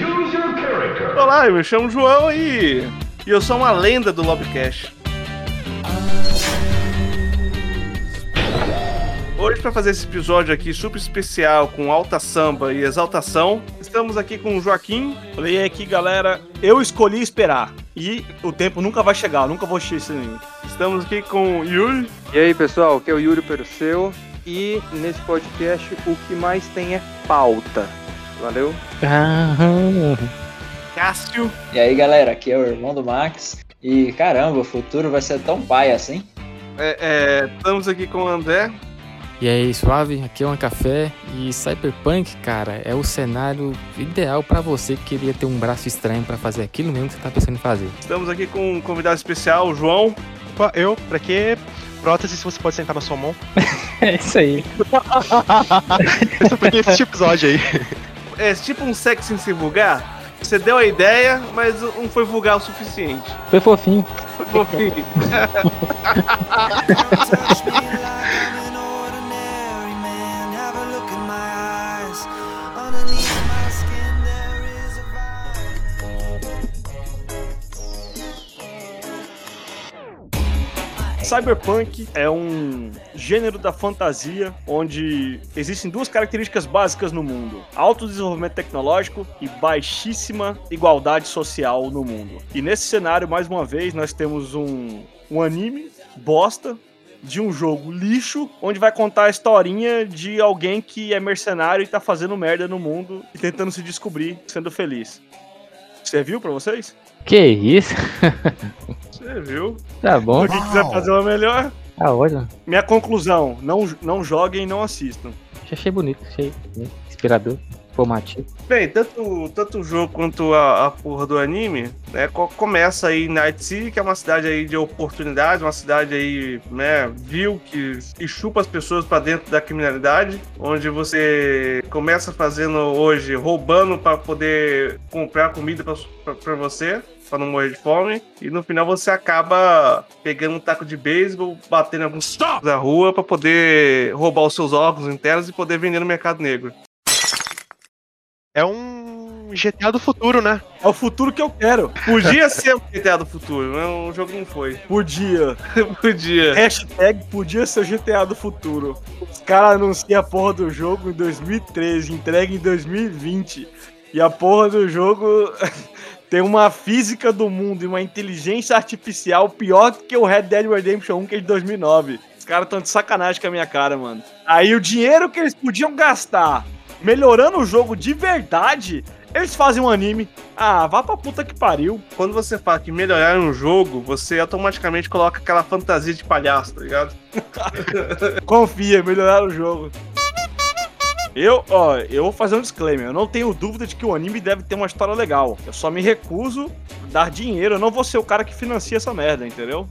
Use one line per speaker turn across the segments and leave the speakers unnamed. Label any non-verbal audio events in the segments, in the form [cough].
Choose your character.
Olá, eu me chamo João e, e eu sou uma lenda do Lobcast. Hoje, para fazer esse episódio aqui super especial com alta samba e exaltação, estamos aqui com o Joaquim.
Falei aqui, galera, eu escolhi esperar. E o tempo nunca vai chegar, eu nunca vou anime.
Estamos aqui com o Yuri.
E aí pessoal, aqui é o Yuri Perseu e nesse podcast o que mais tem é pauta. Valeu?
Cássio.
E aí galera, aqui é o irmão do Max. E caramba, o futuro vai ser tão pai assim.
É, é, estamos aqui com o André.
E aí, suave? Aqui é um café e Cyberpunk, cara, é o cenário ideal pra você que queria ter um braço estranho pra fazer aquilo mesmo que você tá pensando em fazer.
Estamos aqui com um convidado especial, o João.
Opa, eu, pra quê? Prótese se você pode sentar na sua mão. [laughs]
É isso aí.
Eu só peguei esse episódio aí. [laughs]
É tipo um sexo sem ser vulgar. Você deu a ideia, mas não foi vulgar o suficiente.
Foi fofinho.
Foi fofinho. [laughs] [laughs]
Cyberpunk é um gênero da fantasia onde existem duas características básicas no mundo: alto desenvolvimento tecnológico e baixíssima igualdade social no mundo. E nesse cenário, mais uma vez, nós temos um, um anime bosta de um jogo lixo, onde vai contar a historinha de alguém que é mercenário e tá fazendo merda no mundo e tentando se descobrir, sendo feliz. Serviu pra vocês?
Que isso? [laughs]
Você viu?
Tá bom.
Quem quiser fazer uma melhor,
Tá ótimo.
Minha conclusão, não, não joguem e não assistam.
Achei bonito, achei inspirador, informativo.
Bem, tanto, tanto o jogo quanto a, a porra do anime, né, co- começa aí em Night City, que é uma cidade aí de oportunidades, uma cidade aí, né, vil, que, que chupa as pessoas pra dentro da criminalidade, onde você começa fazendo hoje, roubando pra poder comprar comida pra você, pra não morrer de fome, e no final você acaba pegando um taco de beisebol, batendo em alguns da rua pra poder roubar os seus órgãos internos e poder vender no mercado negro.
É um GTA do futuro, né?
É o futuro que eu quero.
Podia ser o GTA do futuro, mas o jogo não foi. [laughs]
Podia.
Podia.
Hashtag podia ser o GTA do futuro. Os caras anunciam a porra do jogo em 2013, entrega em 2020. E a porra do jogo [laughs] tem uma física do mundo e uma inteligência artificial pior do que o Red Dead Redemption 1, que é de 2009. Os caras estão de sacanagem com a minha cara, mano. Aí o dinheiro que eles podiam gastar melhorando o jogo de verdade, eles fazem um anime. Ah, vá pra puta que pariu.
Quando você fala que melhorar um jogo, você automaticamente coloca aquela fantasia de palhaço, tá ligado? [laughs]
Confia, melhorar o jogo. Eu, ó, eu vou fazer um disclaimer. Eu não tenho dúvida de que o anime deve ter uma história legal. Eu só me recuso a dar dinheiro. Eu não vou ser o cara que financia essa merda, entendeu?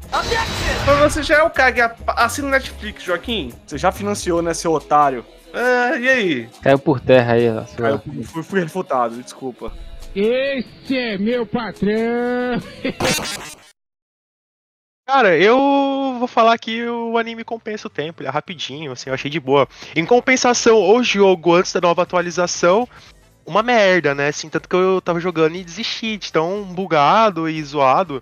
Mas você já é o cara que assina Netflix, Joaquim?
Você já financiou, né, seu otário?
Ah, e aí?
Caiu por terra aí, ó.
eu fui, fui refutado, desculpa.
Esse é meu patrão.
Cara, eu vou falar que o anime compensa o tempo, ele é rapidinho, assim, eu achei de boa. Em compensação, o jogo antes da nova atualização, uma merda, né? Assim, tanto que eu tava jogando e desisti de tão bugado e zoado.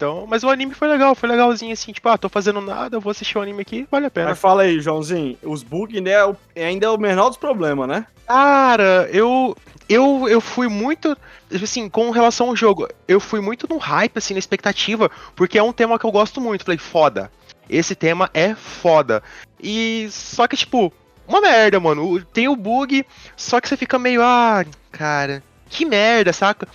Então, mas o anime foi legal, foi legalzinho assim, tipo, ah, tô fazendo nada, vou assistir o anime aqui, vale a pena.
Mas fala aí, Joãozinho. Os bugs né, é é ainda é o menor dos problemas, né?
Cara, eu eu eu fui muito assim, com relação ao jogo, eu fui muito no hype assim, na expectativa, porque é um tema que eu gosto muito. Falei, foda. Esse tema é foda. E só que tipo, uma merda, mano. Tem o bug, só que você fica meio, ah, cara, que merda, saca?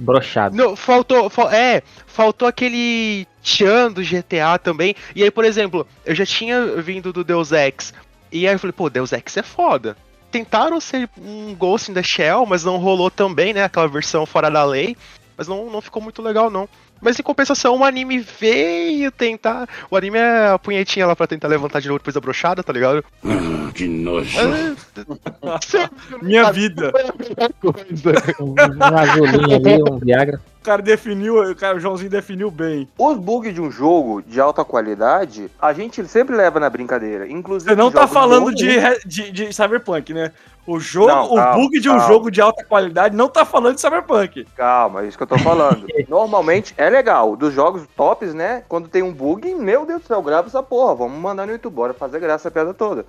Brochado.
Não, faltou, fal- é, faltou aquele tchan do GTA também. E aí, por exemplo, eu já tinha vindo do Deus Ex. E aí eu falei, pô, Deus Ex é foda. Tentaram ser um Ghost in the Shell, mas não rolou também, né? Aquela versão fora da lei. Mas não, não ficou muito legal, não. Mas em compensação, o anime veio tentar. O anime é a punhetinha lá pra tentar levantar de novo depois da brochada, tá ligado? [laughs]
que nojo.
É,
Minha vida.
coisa.
Um, um azulinho ali, um Viagra.
O cara definiu, o, cara, o Joãozinho definiu bem.
Os bugs de um jogo de alta qualidade, a gente sempre leva na brincadeira. Inclusive,
Você não tá falando de,
né?
de, de Cyberpunk, né? O jogo,
Não,
o
calma,
bug de um
calma.
jogo de alta qualidade não tá falando de Cyberpunk.
Calma, é isso que eu tô falando. [laughs] Normalmente é legal. Dos jogos tops, né? Quando tem um bug, meu Deus do céu, grava essa porra. Vamos mandar no YouTube, bora fazer graça a piada toda.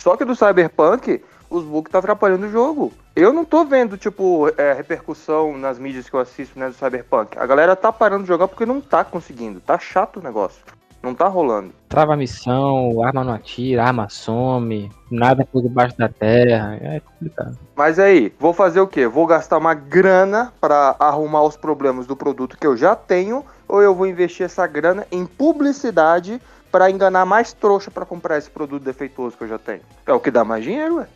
Só que do Cyberpunk, os bugs tá atrapalhando o jogo. Eu não tô vendo, tipo, é, repercussão nas mídias que eu assisto, né, do Cyberpunk. A galera tá parando de jogar porque não tá conseguindo. Tá chato o negócio. Não tá rolando.
Trava a missão, arma não atira, arma some, nada por debaixo da terra. É complicado.
Mas aí, vou fazer o quê? Vou gastar uma grana pra arrumar os problemas do produto que eu já tenho ou eu vou investir essa grana em publicidade pra enganar mais trouxa pra comprar esse produto defeituoso que eu já tenho? É o que dá mais dinheiro, ué.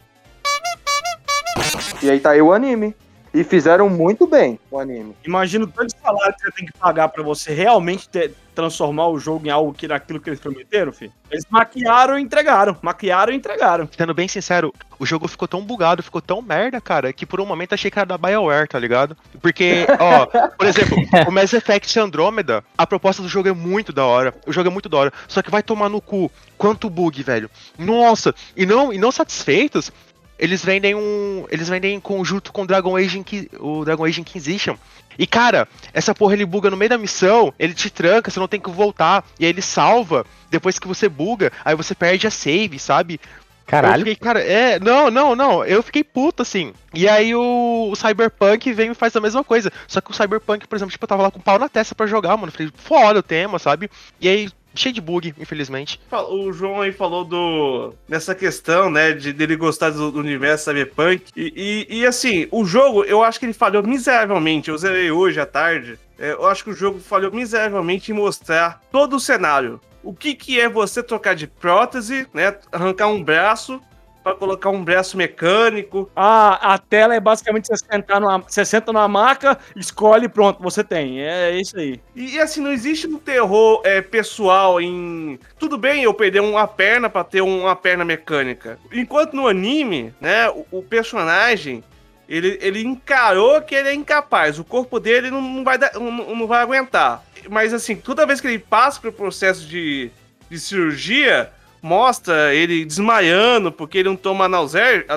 E aí tá aí o anime. E fizeram muito bem o anime.
Imagina o tanto de salário que você tem que pagar pra você realmente ter- transformar o jogo em algo que naquilo que eles prometeram, filho. Eles maquiaram e entregaram. Maquiaram e entregaram.
Sendo bem sincero, o jogo ficou tão bugado, ficou tão merda, cara, que por um momento achei que era da BioWare, tá ligado? Porque, [laughs] ó, por exemplo, o Mass Effect Andromeda, a proposta do jogo é muito da hora. O jogo é muito da hora. Só que vai tomar no cu. Quanto bug, velho. Nossa, e não, e não satisfeitos, eles vendem um. Eles vendem em conjunto com o Dragon Age, Inqui- o Dragon Age Inquisition. E cara, essa porra ele buga no meio da missão, ele te tranca, você não tem que voltar. E aí ele salva, depois que você buga, aí você perde a save, sabe?
Caralho.
fiquei, cara, é, não, não, não, eu fiquei puto, assim. E aí o, o Cyberpunk vem e faz a mesma coisa. Só que o Cyberpunk, por exemplo, tipo, eu tava lá com o pau na testa pra jogar, mano. Falei, foda o tema, sabe? E aí, cheio de bug, infelizmente.
O João aí falou do nessa questão, né, de dele gostar do, do universo cyberpunk. E, e, e, assim, o jogo, eu acho que ele falhou miseravelmente. Eu zerei hoje à tarde. É, eu acho que o jogo falhou miseravelmente em mostrar todo o cenário. O que, que é você trocar de prótese, né? Arrancar um braço para colocar um braço mecânico.
Ah, a tela é basicamente você sentar numa, você senta numa maca, escolhe e pronto, você tem. É isso aí.
E, e, assim, não existe um terror é, pessoal em. Tudo bem eu perder uma perna pra ter uma perna mecânica. Enquanto no anime, né, o, o personagem. Ele, ele encarou que ele é incapaz. O corpo dele não, não vai, não, não vai aguentar. Mas assim, toda vez que ele passa pelo processo de, de cirurgia, mostra ele desmaiando porque ele não toma analgésico.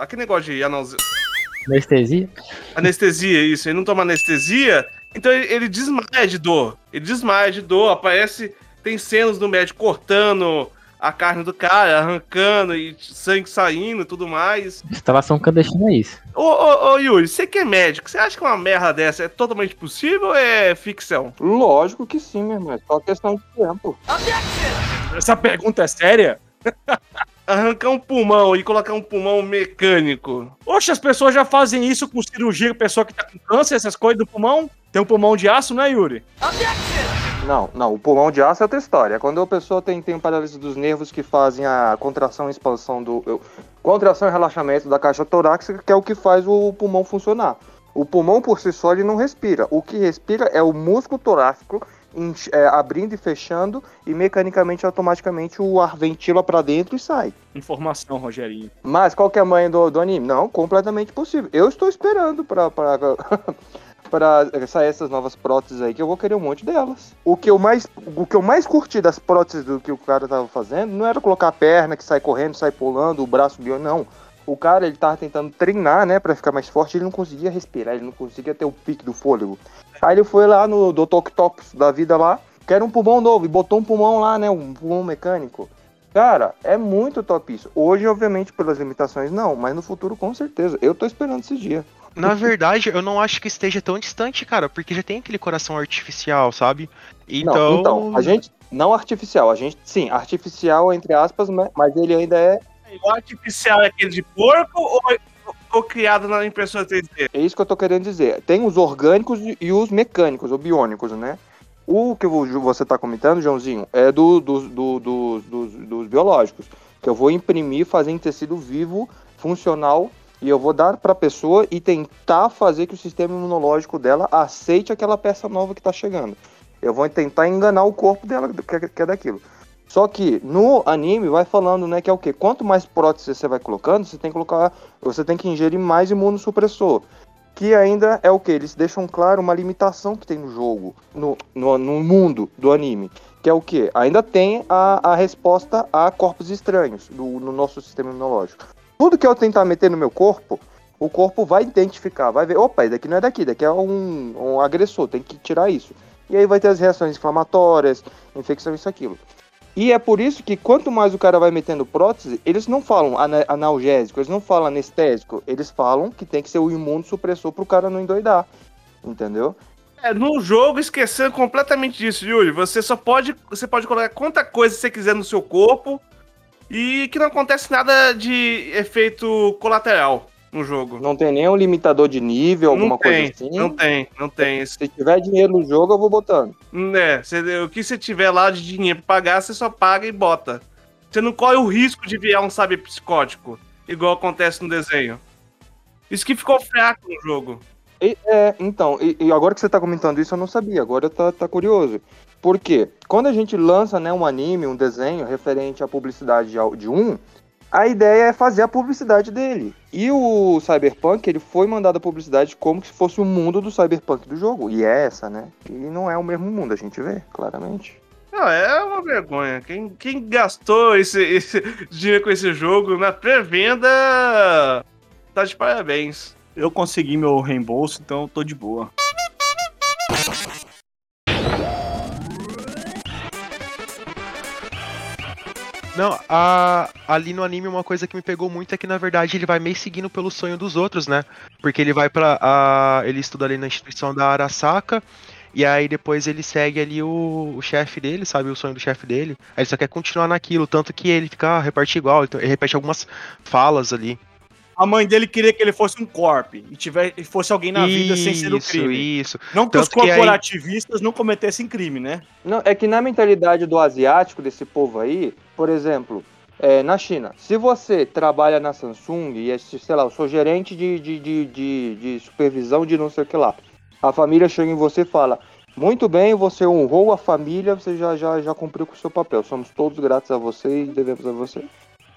Aquele negócio de analgésico.
Anestesia?
Anestesia, isso. Ele não toma anestesia, então ele, ele desmaia de dor. Ele desmaia de dor, aparece. Tem cenas do médico cortando a carne do cara, arrancando e sangue saindo e tudo mais.
Instalação clandestina é isso.
Ô, ô, ô, Yuri, você que é médico, você acha que uma merda dessa é totalmente possível ou é ficção?
Lógico que sim, meu irmão. É só questão de tempo.
Essa pergunta é séria?
Arrancar um pulmão e colocar um pulmão mecânico.
Oxe, as pessoas já fazem isso com cirurgia, pessoa que tá com câncer, essas coisas do pulmão. Tem um pulmão de aço, né, Yuri?
Não, não, o pulmão de aço é outra história. Quando a pessoa tem, tem um paralisia dos nervos que fazem a contração e expansão do. eu- contração e relaxamento da caixa torácica, que é o que faz o pulmão funcionar. O pulmão por si só ele não respira. O que respira é o músculo torácico é, abrindo e fechando, e mecanicamente, automaticamente, o ar ventila pra dentro e sai.
Informação, Rogerinho.
Mas qual que é a mãe do, do anime? Não, completamente possível. Eu estou esperando pra, [laughs] pra sair essas novas próteses aí, que eu vou querer um monte delas. O que eu mais, o que eu mais curti das próteses do que o cara tava fazendo não era colocar a perna que sai correndo, sai pulando, o braço biônico, não. O cara, ele tava tentando treinar, né, pra ficar mais forte, ele não conseguia respirar, ele não conseguia ter o pique do fôlego. Aí ele foi lá no do Tok da vida lá, quer um pulmão novo, e botou um pulmão lá, né, um pulmão mecânico. Cara, é muito top isso. Hoje, obviamente, pelas limitações, não, mas no futuro, com certeza. Eu tô esperando esse dia.
Na verdade, eu não acho que esteja tão distante, cara, porque já tem aquele coração artificial, sabe? Então.
Não, então, a gente. Não artificial, a gente. Sim, artificial, entre aspas, né, mas ele ainda é.
O artificial é aquele de porco ou, ou criado na impressora 3D?
É isso que eu tô querendo dizer. Tem os orgânicos e- os mecânicos, ou biônicos, né? O que você tá comentando, Joãozinho, é do, do- do- do- dos, dos biológicos. Que eu vou imprimir, fazer em tecido vivo, funcional, e eu vou dar pra pessoa e tentar fazer que o sistema imunológico dela aceite aquela peça nova que tá chegando. Eu vou tentar enganar o corpo dela, que é- que é daquilo. Só que no anime vai falando, né, que é o quê? Quanto mais prótese você vai colocando, você tem que colocar, você tem que ingerir mais imunossupressor. que ainda é o que? Eles deixam claro uma limitação que tem no jogo, no, no, no mundo do anime. Que é o que? Ainda tem a, a resposta a corpos estranhos do, no nosso sistema imunológico. Tudo que eu tentar meter no meu corpo, o corpo vai identificar, vai ver, opa, isso daqui não é daqui, daqui é um, um agressor, tem que tirar isso. E aí vai ter as reações inflamatórias, infecção, isso, aquilo. E é por isso que quanto mais o cara vai metendo prótese, eles não falam ana- analgésico, eles não falam anestésico, eles falam que tem que ser o imunossupressor pro cara não endoidar. Entendeu?
É, no jogo, esquecendo completamente disso, Yuri. Você só pode. Você pode colocar quanta coisa você quiser no seu corpo e que não acontece nada de efeito colateral no jogo.
Não tem nenhum limitador de nível, alguma
não tem,
coisa assim.
Não tem, não tem.
Se tiver dinheiro no jogo, eu vou botando.
É, você- o que você tiver lá de dinheiro pra pagar, você só paga e bota. Você não corre o risco de virar um saber psicótico, igual acontece no desenho. Isso que ficou fraco no jogo.
E- é, então, e, e agora que você tá comentando isso, eu não sabia, agora tá, tá curioso. Por quê? Quando a gente lança né, um anime, um desenho referente à publicidade de, de um, a ideia é fazer a publicidade dele. E o Cyberpunk, ele foi mandado a publicidade como se fosse o mundo do Cyberpunk do jogo. E é essa, né? E não é o mesmo mundo, a gente vê, claramente.
Não, é uma vergonha. Quem, quem gastou esse, esse dinheiro com esse jogo na pré-venda tá de parabéns.
Eu consegui meu reembolso, então eu tô de boa.
Não, a- ali no anime uma coisa que me pegou muito é que na verdade ele vai meio seguindo pelo sonho dos outros, né? Porque ele vai pra. a- ele estuda ali na instituição da Arasaka. E aí depois ele segue ali o, o chefe dele, sabe? O sonho do chefe dele. Aí ele só quer continuar naquilo, tanto que ele fica, ah, reparte igual, então ele repete algumas falas ali.
A mãe dele queria que ele fosse um corp e tiver, e fosse alguém na vida sem ser o
Isso,
crime.
Isso,
Não que os
Tanto que aí-
corporativistas não cometessem crime, né?
Não, é que na mentalidade do asiático, desse povo aí, por exemplo, é, na China, se você trabalha na Samsung e, é, sei lá, eu sou gerente de, de, de, de, de supervisão de não sei o que lá, a família chega em você e fala, muito bem, você honrou a família, você já, já, já cumpriu com o seu papel, somos todos gratos a você e devemos a você.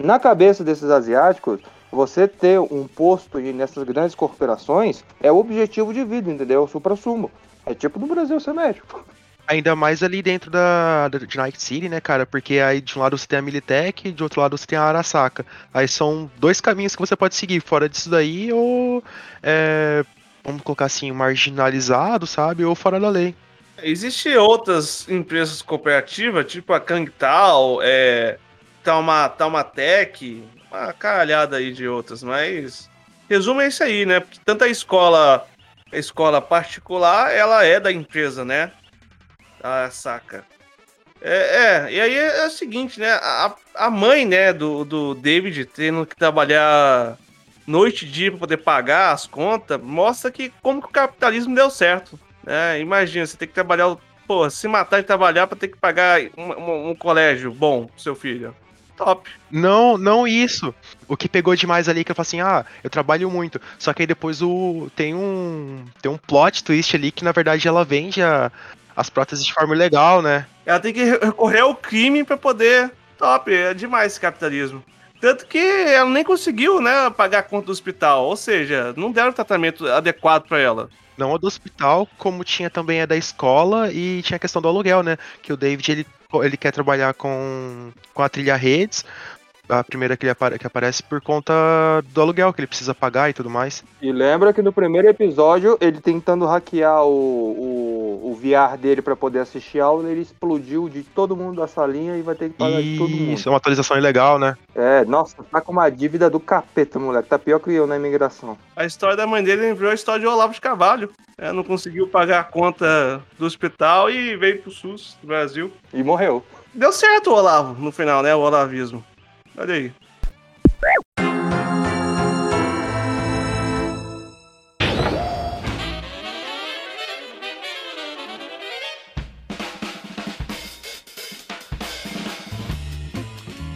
Na cabeça desses asiáticos, você ter um posto nessas grandes corporações é o objetivo de vida, entendeu? É o supra-sumo. É tipo no Brasil ser médico.
Ainda mais ali dentro da, da- de Night City, né, cara? Porque aí de um lado você tem a Militech, de outro lado você tem a Arasaka. Aí são dois caminhos que você pode seguir, fora disso daí, ou é, vamos colocar assim, marginalizado, sabe? Ou fora da lei.
Existem outras empresas cooperativas, tipo a Kangtal, é, Talma, Taumatec, uma caralhada aí de outras, mas resumo é isso aí, né? Porque tanto a escola, a escola particular, ela é da empresa, né? A saca. É, é, e aí é, o seguinte, né? A, a mãe, né, do, do David tendo que trabalhar noite e dia para poder pagar as contas, mostra que como que o capitalismo deu certo. É, imagina, você tem que trabalhar, pô, se matar e trabalhar pra ter que pagar um, um- um colégio bom pro seu filho. Top.
Não, não isso. O que pegou demais ali que eu falei assim, ah, eu trabalho muito. Só que aí depois o tem um tem um plot twist ali que na verdade ela vende a- as próteses de forma ilegal, né?
Ela tem que recorrer ao crime pra poder. Top, é demais esse capitalismo. Tanto que ela nem conseguiu, né, pagar a conta do hospital. Ou seja, não deram tratamento adequado pra ela.
Não a do hospital, como tinha também a da escola e tinha a questão do aluguel, né? Que o David ele, ele quer trabalhar com, com a trilha redes, a primeira que, ele apare- que aparece por conta do aluguel que ele precisa pagar e tudo mais.
E lembra que no primeiro episódio, ele tentando hackear o, o, o VR dele pra poder assistir aula, ele explodiu de todo mundo da salinha e vai ter que pagar de todo mundo.
Isso, é uma atualização ilegal, né?
É, nossa, tá com uma dívida do capeta, moleque. Tá pior que eu na imigração.
A história da mãe dele lembrou a história de Olavo de Carvalho. É, não conseguiu pagar a conta do hospital e veio pro SUS do Brasil.
E morreu.
Deu certo o Olavo no final, né? O olavismo. Olha aí.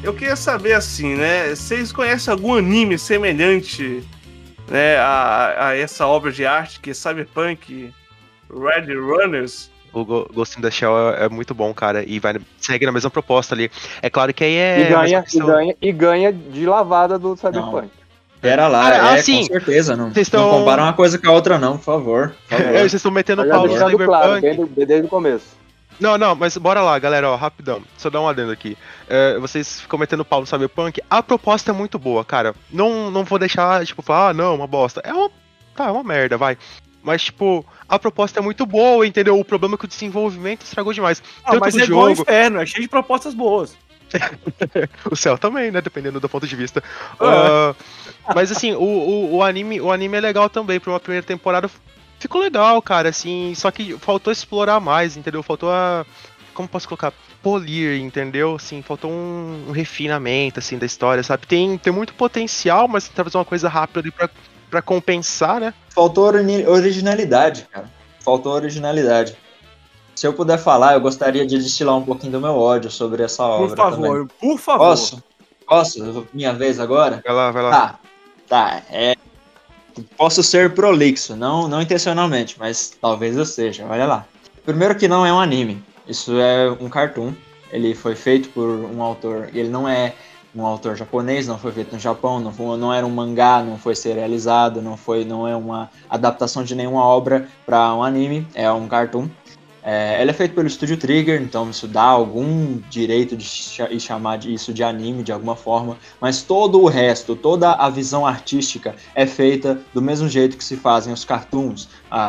Eu queria saber assim, né? Vocês conhecem algum anime semelhante né, a, a essa obra de arte que é Cyberpunk Red Runners?
O Ghost in the Shell é, é muito bom, cara, e vai segue na mesma proposta ali. É claro que aí é.
e, ganha, e, ganha, e ganha de lavada do Cyberpunk.
Pera lá,
Cara,
é,
assim,
com certeza. Não,
vocês
não compara uma coisa com a outra, não, por favor. Por [laughs] favor.
É, vocês estão metendo pau no Cyberpunk.
claro, desde, desde o começo.
Não, não, mas bora lá, galera, ó, rapidão. Só dar um adendo aqui. É, vocês ficam metendo pau no Cyberpunk. A proposta é muito boa, cara. Não, não vou deixar, tipo, falar, ah, não, uma bosta. É uma. Tá, é uma merda, vai. Mas, tipo, a proposta é muito boa, entendeu? O problema é que o desenvolvimento estragou demais.
Ah,
Tanto
mas é igual
jogo.
inferno, é cheio de propostas boas. [laughs]
O céu também, né? Dependendo do ponto de vista. Ah, mas assim, o, o, o anime, o anime é legal também. Pra uma primeira temporada ficou legal, cara. Assim, só que faltou explorar mais, entendeu? Faltou a. Como posso colocar? Polir, entendeu? Assim, faltou um, um refinamento, assim, da história, sabe? Tem, tem muito potencial, mas talvez uma coisa rápida ali pra, pra compensar, né?
Faltou ori- originalidade, cara. Faltou originalidade. Se eu puder falar, eu gostaria de destilar um pouquinho do meu ódio sobre essa
Por
obra
favor,
também.
por favor.
Posso? Posso? Minha vez agora?
Vai lá, vai lá.
Tá, tá. É... Posso ser prolixo, não, não intencionalmente, mas talvez eu seja. Olha lá. Primeiro que não é um anime. Isso é um cartoon. Ele foi feito por um autor. Ele não é um autor japonês, não foi feito no Japão, não, foi- não era um mangá, não foi serializado, não foi, não é uma adaptação de nenhuma obra para um anime. É um cartoon. É, ele é feito pelo Estúdio Trigger, então isso dá algum direito de e chamar isso de anime de alguma forma, mas todo o resto, toda a visão artística é feita do mesmo jeito que se fazem os cartoons a,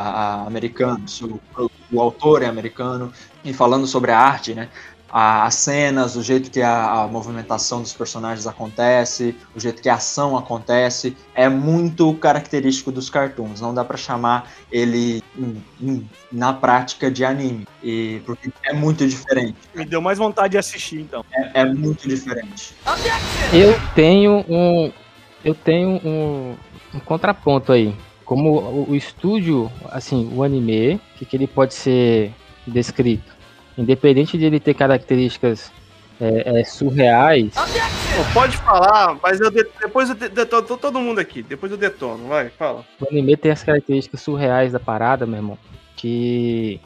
a americanos. O- o autor é americano, e falando sobre a arte, né? A- As cenas, o jeito que a, a movimentação dos personagens acontece, o jeito que a ação acontece, é muito característico dos cartoons. Não dá pra chamar ele em- em- na prática de anime, e porque é muito diferente.
Me deu mais vontade de assistir, então.
É, é muito diferente.
Eu tenho um. Eu tenho um, um contraponto aí. Como o, o estúdio, assim, o anime, que, que ele pode ser descrito. Independente de ele ter características é, é, surreais,
pode falar, mas eu de- depois eu de- detono todo mundo aqui. Depois eu detono, vai, fala.
o anime tem as características surreais da parada, meu irmão. Que,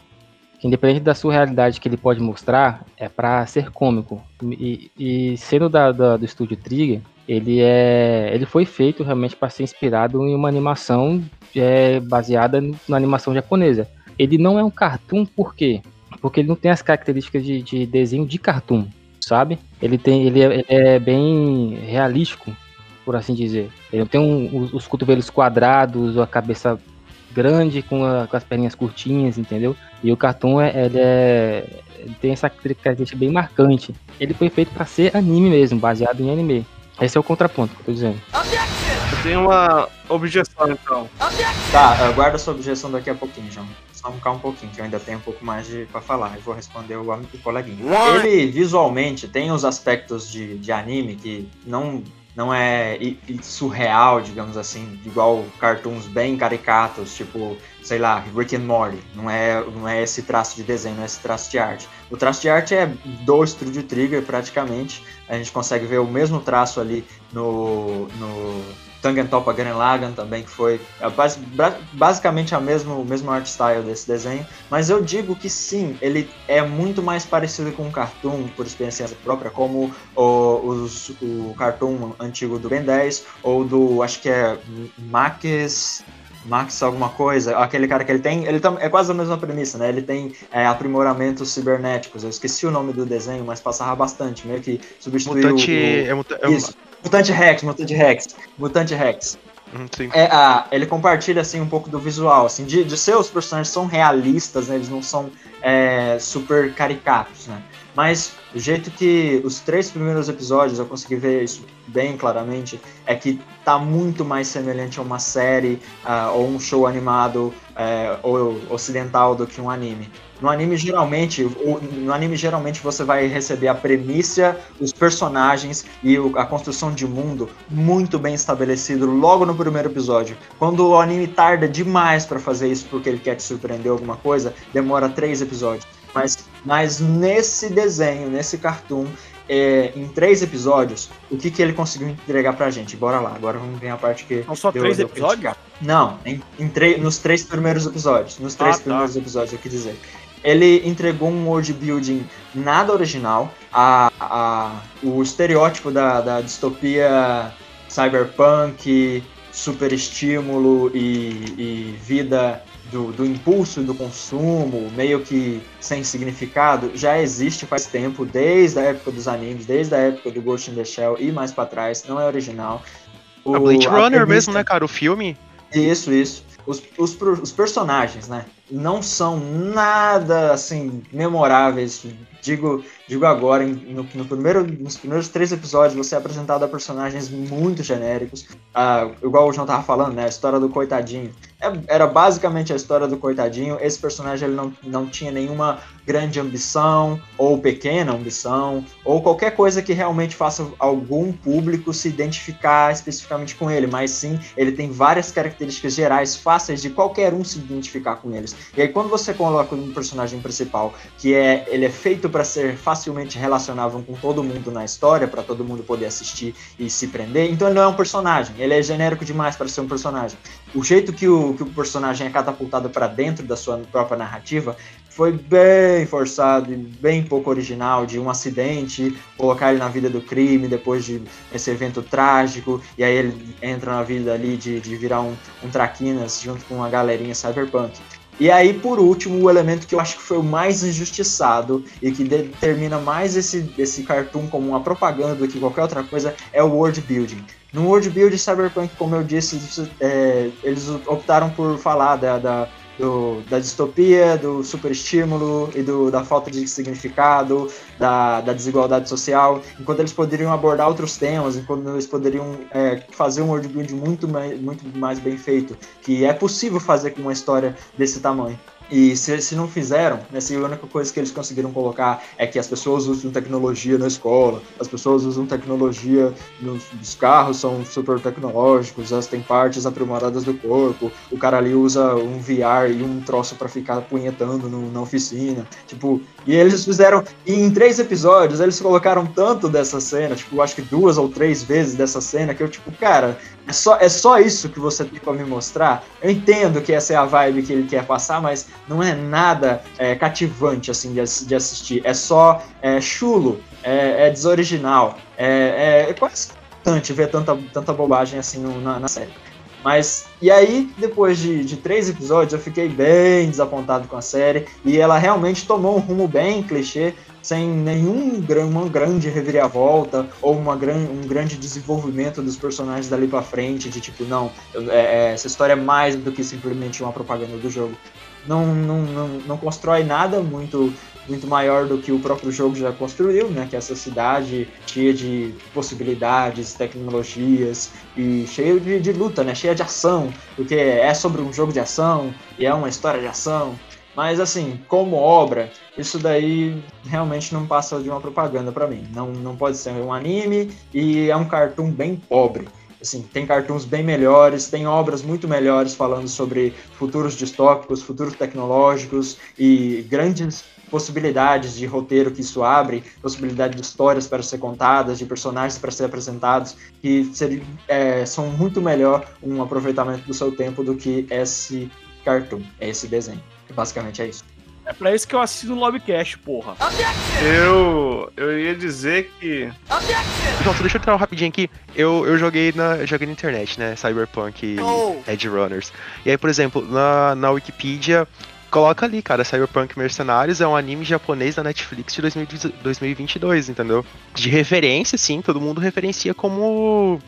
que independente da surrealidade que ele pode mostrar, é pra ser cômico. E, e sendo da, da- do estúdio Trigger, ele é. Ele foi feito realmente para ser inspirado em uma animação é, baseada no- na animação japonesa. Ele não é um cartoon por quê? Porque ele não tem as características de, de desenho de cartoon, sabe? Ele tem. Ele é, ele é bem realístico, por assim dizer. Ele não tem um- os, os cotovelos quadrados, a cabeça grande com, a- com as perninhas curtinhas, entendeu? E o cartoon é, ele é ele tem essa característica bem marcante. Ele foi feito para ser anime mesmo, baseado em anime. Esse é o contraponto que eu tô dizendo.
Eu tenho uma objeção, então.
Tá, aguarda sua objeção daqui a pouquinho, João. Só ficar um pouquinho, que eu ainda tenho um pouco mais de, pra falar. Eu vou responder o, am- o coleguinha. Ele, visualmente, tem os aspectos de, de anime que não, não é surreal, digamos assim, igual cartoons bem caricatos, tipo, sei lá, Rick and Morty. Não é, não é esse traço de desenho, não é esse traço de arte. O traço de arte é do Studio Trigger, praticamente. A gente consegue ver o mesmo traço ali no, no Tangentopa Gurren Lagann também, que foi é, basicamente a mesmo, o mesmo art style desse desenho, mas eu digo que sim, ele é muito mais parecido com um cartoon, por experiência própria, como o, os- o cartoon antigo do Ben 10, ou do, acho que é Max... Max alguma coisa, aquele cara que ele tem, ele é quase a mesma premissa, né? Ele tem é, aprimoramentos cibernéticos. Eu esqueci o nome do desenho, mas passava bastante, meio que substituiu
Mutante.
o,
É, muta- é.
Mutante Rex, Mutante Rex, Mutante Rex.
Hum, sim.
É, a, ele compartilha assim um pouco do visual, assim, de, de seus personagens são realistas, né? Eles não são é, super caricatos, né? Mas o jeito que os três primeiros episódios eu consegui ver isso bem claramente é que tá muito mais semelhante a uma série ah, ou um show animado é, ou ocidental do que um anime. No anime geralmente, no anime geralmente você vai receber a premissa, os personagens e a construção de mundo muito bem estabelecido logo no primeiro episódio. Quando o anime tarda demais pra fazer isso porque ele quer te surpreender alguma coisa, demora três episódios. Mas, mas nesse desenho, nesse cartoon, é, em três episódios, o que, que ele conseguiu entregar pra gente? Bora lá, agora vamos ver a parte que.
São só
deu-
três
deu
episódios?
Não, em, em nos três primeiros episódios. Nos três
Ah, tá.
primeiros episódios, eu quis dizer. Ele entregou um world building nada original. A, a, o estereótipo da, da distopia cyberpunk, super estímulo e, e vida do, do impulso do consumo, meio que sem significado, já existe faz tempo, desde a época dos animes, desde a época do Ghost in the Shell e mais pra trás, não é original. O-
A Blade
a
Runner
premissa-
mesmo, né, cara? O filme.
Isso, isso. Os, os, os personagens, né? Não são nada assim memoráveis. Digo, digo agora, no, no primeiro, nos primeiros três episódios, você é apresentado a personagens muito genéricos. Ah, igual o João tava falando, né? A história do coitadinho. É- era basicamente a história do coitadinho. Esse personagem ele não, não tinha nenhuma grande ambição, ou pequena ambição, ou qualquer coisa que realmente faça algum público se identificar especificamente com ele, mas sim ele tem várias características gerais fáceis de qualquer um se identificar com eles. E aí quando você coloca um personagem principal que é ele é feito para ser facilmente relacionável com todo mundo na história, para todo mundo poder assistir e se prender, então ele não é um personagem, ele é genérico demais para ser um personagem. O jeito que o, que o personagem é catapultado para dentro da sua própria narrativa foi bem forçado e bem pouco original de um acidente, colocar ele na vida do crime depois de esse evento trágico, e aí ele entra na vida ali de, de virar um, um traquinas junto com uma galerinha cyberpunk. E aí, por último, o elemento que eu acho que foi o mais injustiçado e que determina mais esse, esse cartoon como uma propaganda do que qualquer outra coisa é o world building. No world building Cyberpunk, como eu disse, é, eles optaram por falar da, da, do- da distopia, do superestímulo e do, da falta de significado, da, da desigualdade social, enquanto eles poderiam abordar outros temas, enquanto eles poderiam é, fazer um world building muito mais, muito mais bem feito, que é possível fazer com uma história desse tamanho. E se, se não fizeram, né, se a única coisa que eles conseguiram colocar é que as pessoas usam tecnologia na escola, as pessoas usam tecnologia nos, nos carros, são super tecnológicos, elas têm partes aprimoradas do corpo, o cara ali usa um VR e um troço pra ficar punhetando no- na oficina, tipo, e eles fizeram, e em três episódios eles colocaram tanto dessa cena, tipo, acho que duas ou três vezes dessa cena, que eu, tipo, cara, é só, é só isso que você tem pra me mostrar? Eu entendo que essa é a vibe que ele quer passar, mas não é nada é, cativante, assim, de, de assistir. É só é, chulo, é, é desoriginal, é, é, é quase irritante ver tanta, tanta bobagem assim na, na série. Mas, e aí, depois de, de três episódios, eu fiquei bem desapontado com a série, e ela realmente tomou um rumo bem clichê, sem nenhum uma grande reviravolta ou uma gran, um grande desenvolvimento dos personagens dali pra frente, de tipo, não, é- é, essa história é mais do que simplesmente uma propaganda do jogo. Não, não, não, não constrói nada muito muito maior do que o próprio jogo já construiu, né? Que é essa cidade cheia de possibilidades, tecnologias e cheia de, de luta, né? Cheia de ação, porque é sobre um jogo de ação e é uma história de ação. Mas assim, como obra, isso daí realmente não passa de uma propaganda pra mim. Não, não pode ser um anime e é um cartoon bem pobre. Assim, tem cartoons bem melhores, tem obras muito melhores falando sobre futuros distópicos, futuros tecnológicos e grandes possibilidades de roteiro que isso abre, possibilidade de histórias para ser contadas, de personagens para ser apresentados, que seria, é, são muito melhor um aproveitamento do seu tempo do que esse cartoon, esse desenho. Basicamente é isso.
É pra isso que eu assino o Lobcast, porra.
Eu, eu ia dizer que.
João, só deixa eu entrar rapidinho aqui. Eu, eu joguei na, joguei na internet, né? Cyberpunk e Edge Runners. E aí, por exemplo, na, na Wikipedia, coloca ali, cara, Cyberpunk Mercenários é um anime japonês da Netflix de 2000 2022, entendeu? De referência, sim, todo mundo referencia como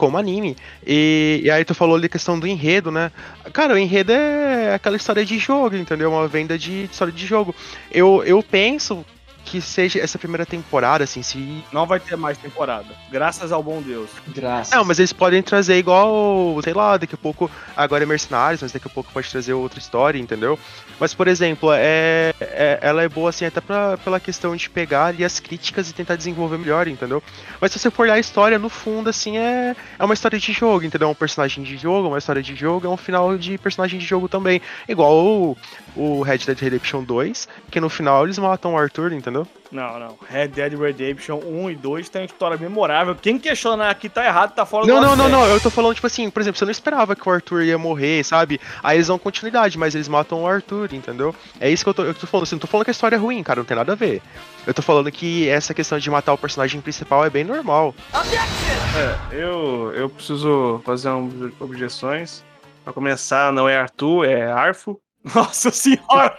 como anime. E, e aí tu falou ali a questão do enredo, né? Cara, o enredo é aquela história de jogo, entendeu? Uma venda de história de jogo. Eu, eu penso que seja essa primeira temporada, assim, se.
Não vai ter mais temporada. Graças ao bom Deus.
Graças.
Não, mas eles podem trazer igual, sei lá, daqui a pouco, agora é Mercenários, mas daqui a pouco pode trazer outra história, entendeu? Mas, por exemplo, é, é- ela é boa, assim, até pra, pela questão de pegar ali as críticas e tentar desenvolver melhor, entendeu? Mas se você for olhar a história, no fundo, assim, é, é uma história de jogo, entendeu? É um personagem de jogo, uma história de jogo, é um final de personagem de jogo também. Igual o, Red Dead Redemption 2, que no final eles matam o Arthur, entendeu?
Não, não. Red Dead Redemption 1 e 2 tem uma história memorável. Quem questionar aqui tá errado, tá fora
Não,
do
não, não,
teste.
não. Eu tô falando, tipo assim, por exemplo, você não esperava que o Arthur ia morrer, sabe? Aí eles dão continuidade, mas eles matam o Arthur, entendeu? É isso que eu tô, eu tô falando. Assim, não tô falando que a história é ruim, cara, não tem nada a ver. Eu tô falando que essa questão de matar o personagem principal é bem normal.
É, eu, eu preciso fazer um, objeções. Pra começar, não é Arthur, é Arfo.
Nossa senhora!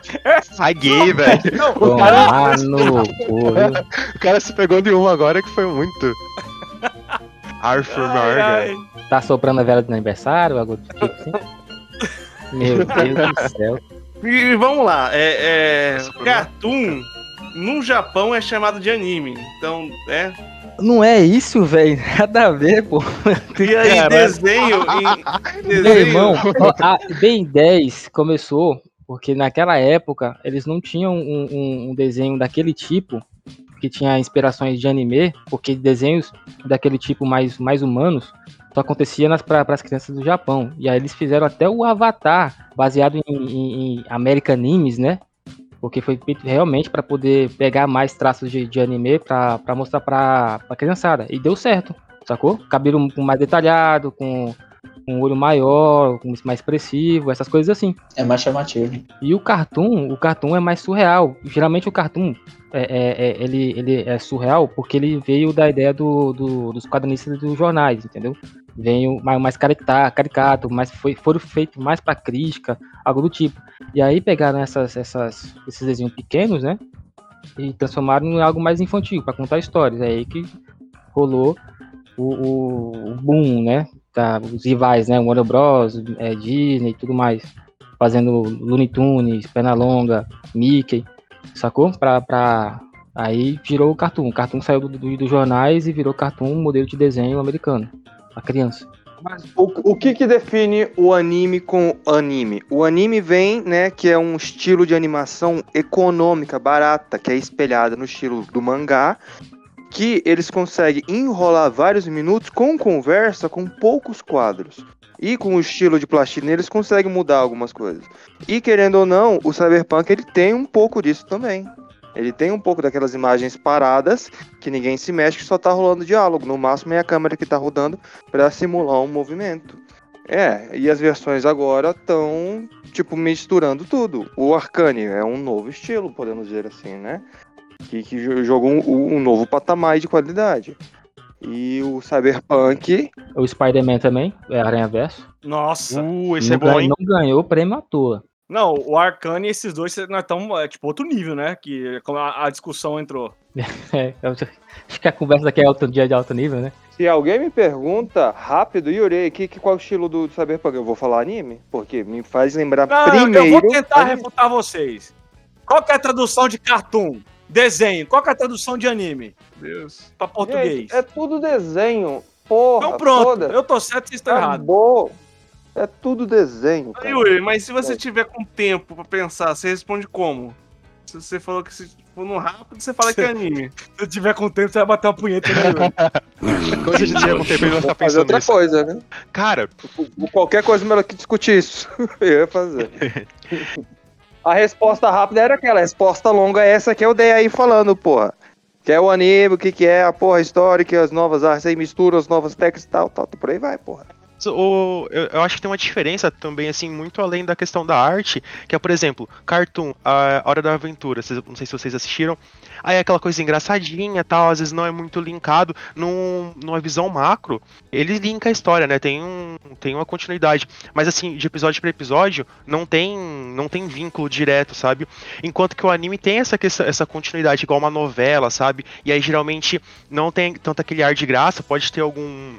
Ai, gay, velho.
No cu, viu?
O cara se pegou de uma agora que foi muito. Arthur Morgan.
Tá soprando a vela do aniversário, algo do tipo assim? Meu [laughs] Deus do céu.
E vamos lá, é, é
foi
Cartoon no Japão é chamado de anime. Então, é.
Não é isso, velho. Nada a ver, pô.
E aí, desenho. em- [laughs]
Meu
desenho
irmão, ó, a Ben 10 começou porque naquela época eles não tinham um, um- um desenho daquele tipo que tinha inspirações de anime, porque desenhos daquele tipo mais, mais humanos só acontecia nas para as crianças do Japão. E aí eles fizeram até o Avatar baseado em, em, em American Animes, né? Porque foi feito realmente para poder pegar mais traços de, de anime para mostrar para a criançada. E deu certo, sacou? Cabelo mais detalhado, com um olho maior, com mais expressivo, essas coisas assim.
É mais chamativo.
E o cartoon, o cartoon é mais surreal. Geralmente o cartoon é, é- é- ele, ele é surreal porque ele veio da ideia do, do- dos quadrinistas dos jornais, entendeu? Veio mais, mais caricato, mas foi, foram feitos mais para crítica, algo do tipo. E aí pegaram essas, essas, esses desenhos pequenos, né? E transformaram em algo mais infantil, para contar histórias. É aí que rolou o, o, o boom, né? Tá, os rivais, né? Warner Bros, é, Disney e tudo mais. Fazendo Looney Tunes, Pernalonga, Mickey, sacou? Pra, pra... Aí virou o Cartoon. O Cartoon saiu do, do- dos jornais e virou Cartoon, modelo de desenho americano. A criança.
O, o que que define o anime com anime? O anime vem, né, que é um estilo de animação econômica, barata, que é espelhada no estilo do mangá, que eles conseguem enrolar vários minutos com conversa com poucos quadros. E com o estilo de plastilina eles conseguem mudar algumas coisas. E querendo ou não, o Cyberpunk ele tem um pouco disso também. Ele tem um pouco daquelas imagens paradas que ninguém se mexe, que só tá rolando diálogo. No máximo é a câmera que tá rodando para simular um movimento. É, e as versões agora estão, tipo, misturando tudo. O Arcane é um novo estilo, podemos dizer assim, né? Que, que jo- jogou um, um novo patamar de qualidade. E o Cyberpunk,
O Spider-Man também, é Aranha Verso.
Nossa.
Uh, esse
não,
é bom,
ganhou,
hein?
não ganhou prêmio à toa.
Não, o Arcane e esses dois nós estamos, é, tipo, outro nível, né? Que como a, a discussão entrou. [laughs]
É, acho que a conversa daqui é alto, dia de alto nível, né?
se alguém me pergunta rápido, Yuri, que, que, qual é o estilo do Cyberpunk? Eu vou falar anime? Porque me faz lembrar
Não,
primeiro.
eu vou tentar
anime.
refutar vocês. Qual que é a tradução de cartoon? Desenho. Qual que é a tradução de anime?
Deus.
Pra português.
Gente, é tudo desenho. Porra,
então pronto,
foda-se.
eu tô certo e vocês estão errados.
É tudo desenho, cara.
Yuri, mas se você
É.
tiver com tempo pra pensar, você responde como? Se você falou que se for no rápido, você fala que é [laughs] anime.
Se eu tiver com tempo, você vai bater uma punheta né, Yuri?
Quando a gente tiver com tempo, ele vai ficar
Vou fazer
pensando
outra
nisso.
coisa, né?
Cara,
Qualquer coisa melhor que discutir isso. [laughs] Eu ia fazer. [laughs] A resposta rápida era aquela, a resposta longa é essa que eu dei aí falando, porra. Que é o anime, o que, que é a porra a história, que as novas artes aí misturam as novas técnicas e tal, tal, por aí vai, porra.
O, eu, eu acho que tem uma diferença também, assim, muito além da questão da arte, que é, por exemplo, Cartoon, a Hora da Aventura, vocês- não sei se vocês assistiram, aí é aquela coisa engraçadinha tal, às vezes não é muito linkado, num, numa visão macro, ele linka a história, né, tem, um, tem uma continuidade, mas assim, de episódio para episódio, não tem, não tem vínculo direto, sabe? Enquanto que o anime tem essa, essa continuidade, igual uma novela, sabe? E aí geralmente não tem tanto aquele ar de graça, pode ter algum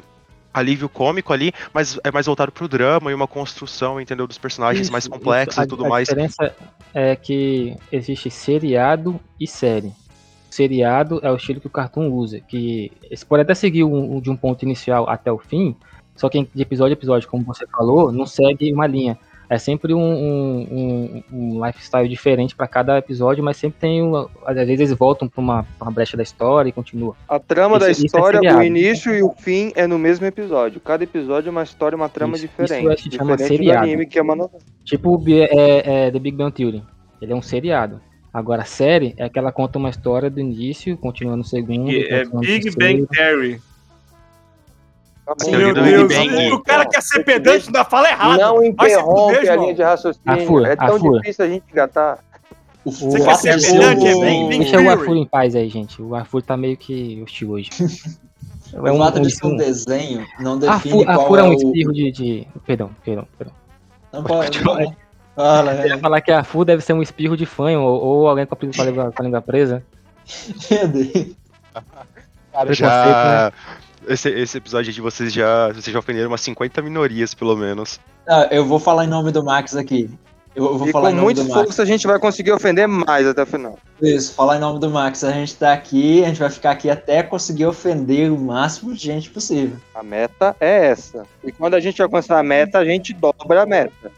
alívio cômico ali, mas é mais voltado pro drama e uma construção, entendeu, dos personagens mais
Isso,
complexos
isso.
e tudo
a,
mais.
A diferença é que existe seriado e série. Seriado é o estilo que o Cartoon usa, que você pode até seguir um- de um ponto inicial até o fim, só que de episódio a episódio, como você falou, não segue uma linha. É sempre um, um, um- um lifestyle diferente para cada episódio, mas sempre tem uma, às vezes eles voltam para uma, pra uma brecha da história e continua.
A trama da
Isso- isso é
história,
seriado.
o início e o fim é no mesmo episódio. Cada episódio é uma história, uma trama
Isso-
diferente.
isso se chama
diferente do
seriado.
anime, que é uma novela.
Tipo é, é The Big Bang Theory. Ele é um seriado. Agora, a série é que ela conta uma história do início, continua no segundo.
Que é Big. Bang Theory.
Meu Deus, o cara quer ser pedante ainda fala errado.
Não interrompe
fuder,
a linha de raciocínio.
Afura,
é tão difícil a gente engatar.
O
Você quer ser pedante,
um
é bem- bem-
Deixa o. Arthur em paz aí, gente. O Arthur tá meio que hostil hoje. [laughs] É
O fato de ser um
um-
desenho não define
Arthur,
qual
é
é
um
o...
espirro de, de. Perdão, perdão, perdão.
Não pode...
falar.
Fala,
Eu ia falar que a Fu deve ser um espirro de fanho ou, ou alguém com a, a língua, com a língua presa.
meu Deus.
Preconceito,
Já. Esse, esse episódio de vocês já. Vocês já ofenderam umas 50 minorias, pelo menos.
Ah, eu vou falar em nome do Max aqui. Eu vou
E
falar
com
em nome
muito
do Max.
esforço a gente vai conseguir ofender mais até o final.
Isso, falar em nome do Max. A gente tá aqui, a gente vai ficar aqui até conseguir ofender o máximo de gente possível.
A meta é essa. E quando a gente alcançar a meta, a gente dobra a meta.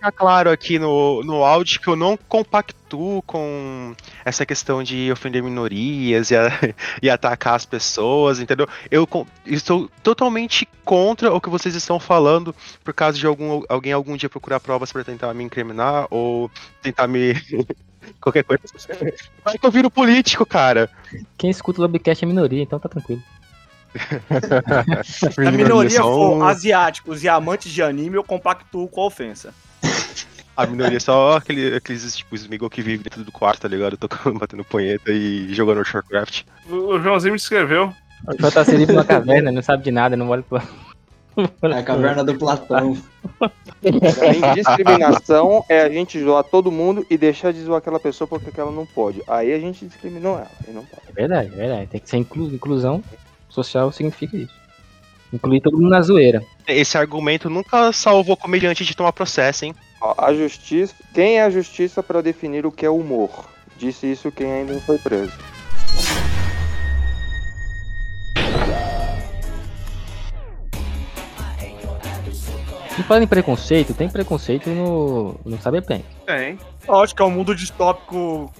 Ficar claro aqui no, no áudio que eu não compactuo com essa questão de ofender minorias e, a- [laughs] e atacar as pessoas, entendeu? Eu com- estou totalmente contra o que vocês estão falando por causa de algum, alguém algum dia procurar provas para tentar me incriminar ou tentar me. [laughs] qualquer coisa. Vai que eu viro político, cara.
Quem escuta o Lobcast é minoria, então tá tranquilo. [laughs]
Se a minoria for asiáticos e amantes de anime, eu compactuo com a ofensa.
A minoria é só aquele, aqueles tipo Smigol que vive dentro do quarto, tá ligado? Tocando, batendo punheta e jogando Warcraft.
O o Joãozinho me escreveu.
O Jota tá sempre numa caverna, não sabe de nada, não olha pra.
É a caverna do Platão.
Mim, discriminação é a gente zoar todo mundo e deixar de zoar aquela pessoa porque aquela não pode. Aí a gente discriminou ela. E não pode.
É verdade, é verdade. Tem que ser inclu- inclusão social significa isso. Incluir todo mundo na zoeira.
Esse argumento nunca salvou comediante de tomar processo, hein?
A justiça. Quem é a justiça para definir o que é humor? Disse isso quem ainda não foi preso.
E falando em preconceito, tem preconceito no, no Cyberpunk.
Tem.
Lógico que é um mundo distópico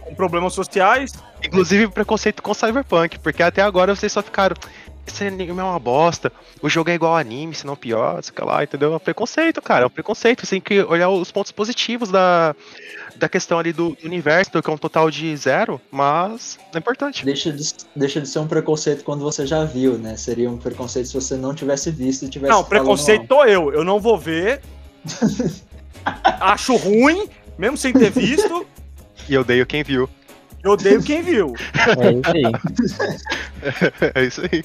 com problemas sociais.
Inclusive preconceito com Cyberpunk, porque até agora vocês só ficaram. Esse anime é uma bosta, o jogo é igual ao anime, se não pior, sei lá, entendeu? É um preconceito, cara, é um preconceito. Você tem que olhar os pontos positivos da, da questão ali do, do universo, que é um total de zero, mas é importante.
Deixa de, deixa de ser um preconceito quando você já viu, né? Seria um preconceito se você não tivesse visto e tivesse
Não, preconceito tô eu. Eu não vou ver. [laughs] Acho ruim, mesmo sem ter visto.
E eu odeio quem viu.
Eu odeio quem viu.
É isso aí. [laughs]
é isso aí.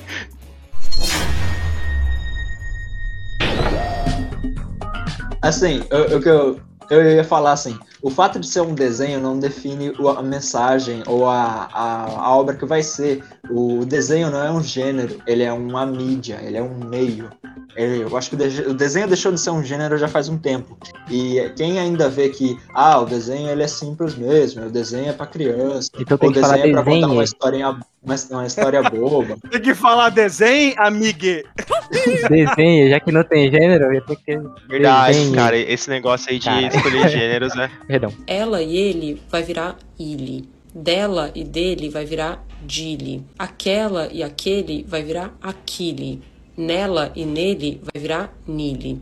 Assim, eu, eu, eu, eu ia falar assim, o fato de ser um desenho não define a mensagem ou a, a, a obra que vai ser. O desenho não é um gênero, ele é uma mídia, ele é um meio. Ele- eu acho que o de- o desenho deixou de ser um gênero já faz um tempo. E quem ainda vê que, ah, o desenho ele é simples mesmo, o desenho é pra criança,
Então
o
tem que falar
desenho é pra contar
desenho.
uma historinha, uma, uma história boba. [laughs]
Tem que falar desenho, amigue.
Desenho, já que não tem gênero, ia ter que ter
Verdade,
desenho.
cara, esse negócio aí de
Cara.
escolher [laughs] gêneros, né?
Perdão.
Ela e ele vai virar ele. Dela e dele vai virar dile. Aquela e aquele vai virar aquile. Nela e nele vai virar nile.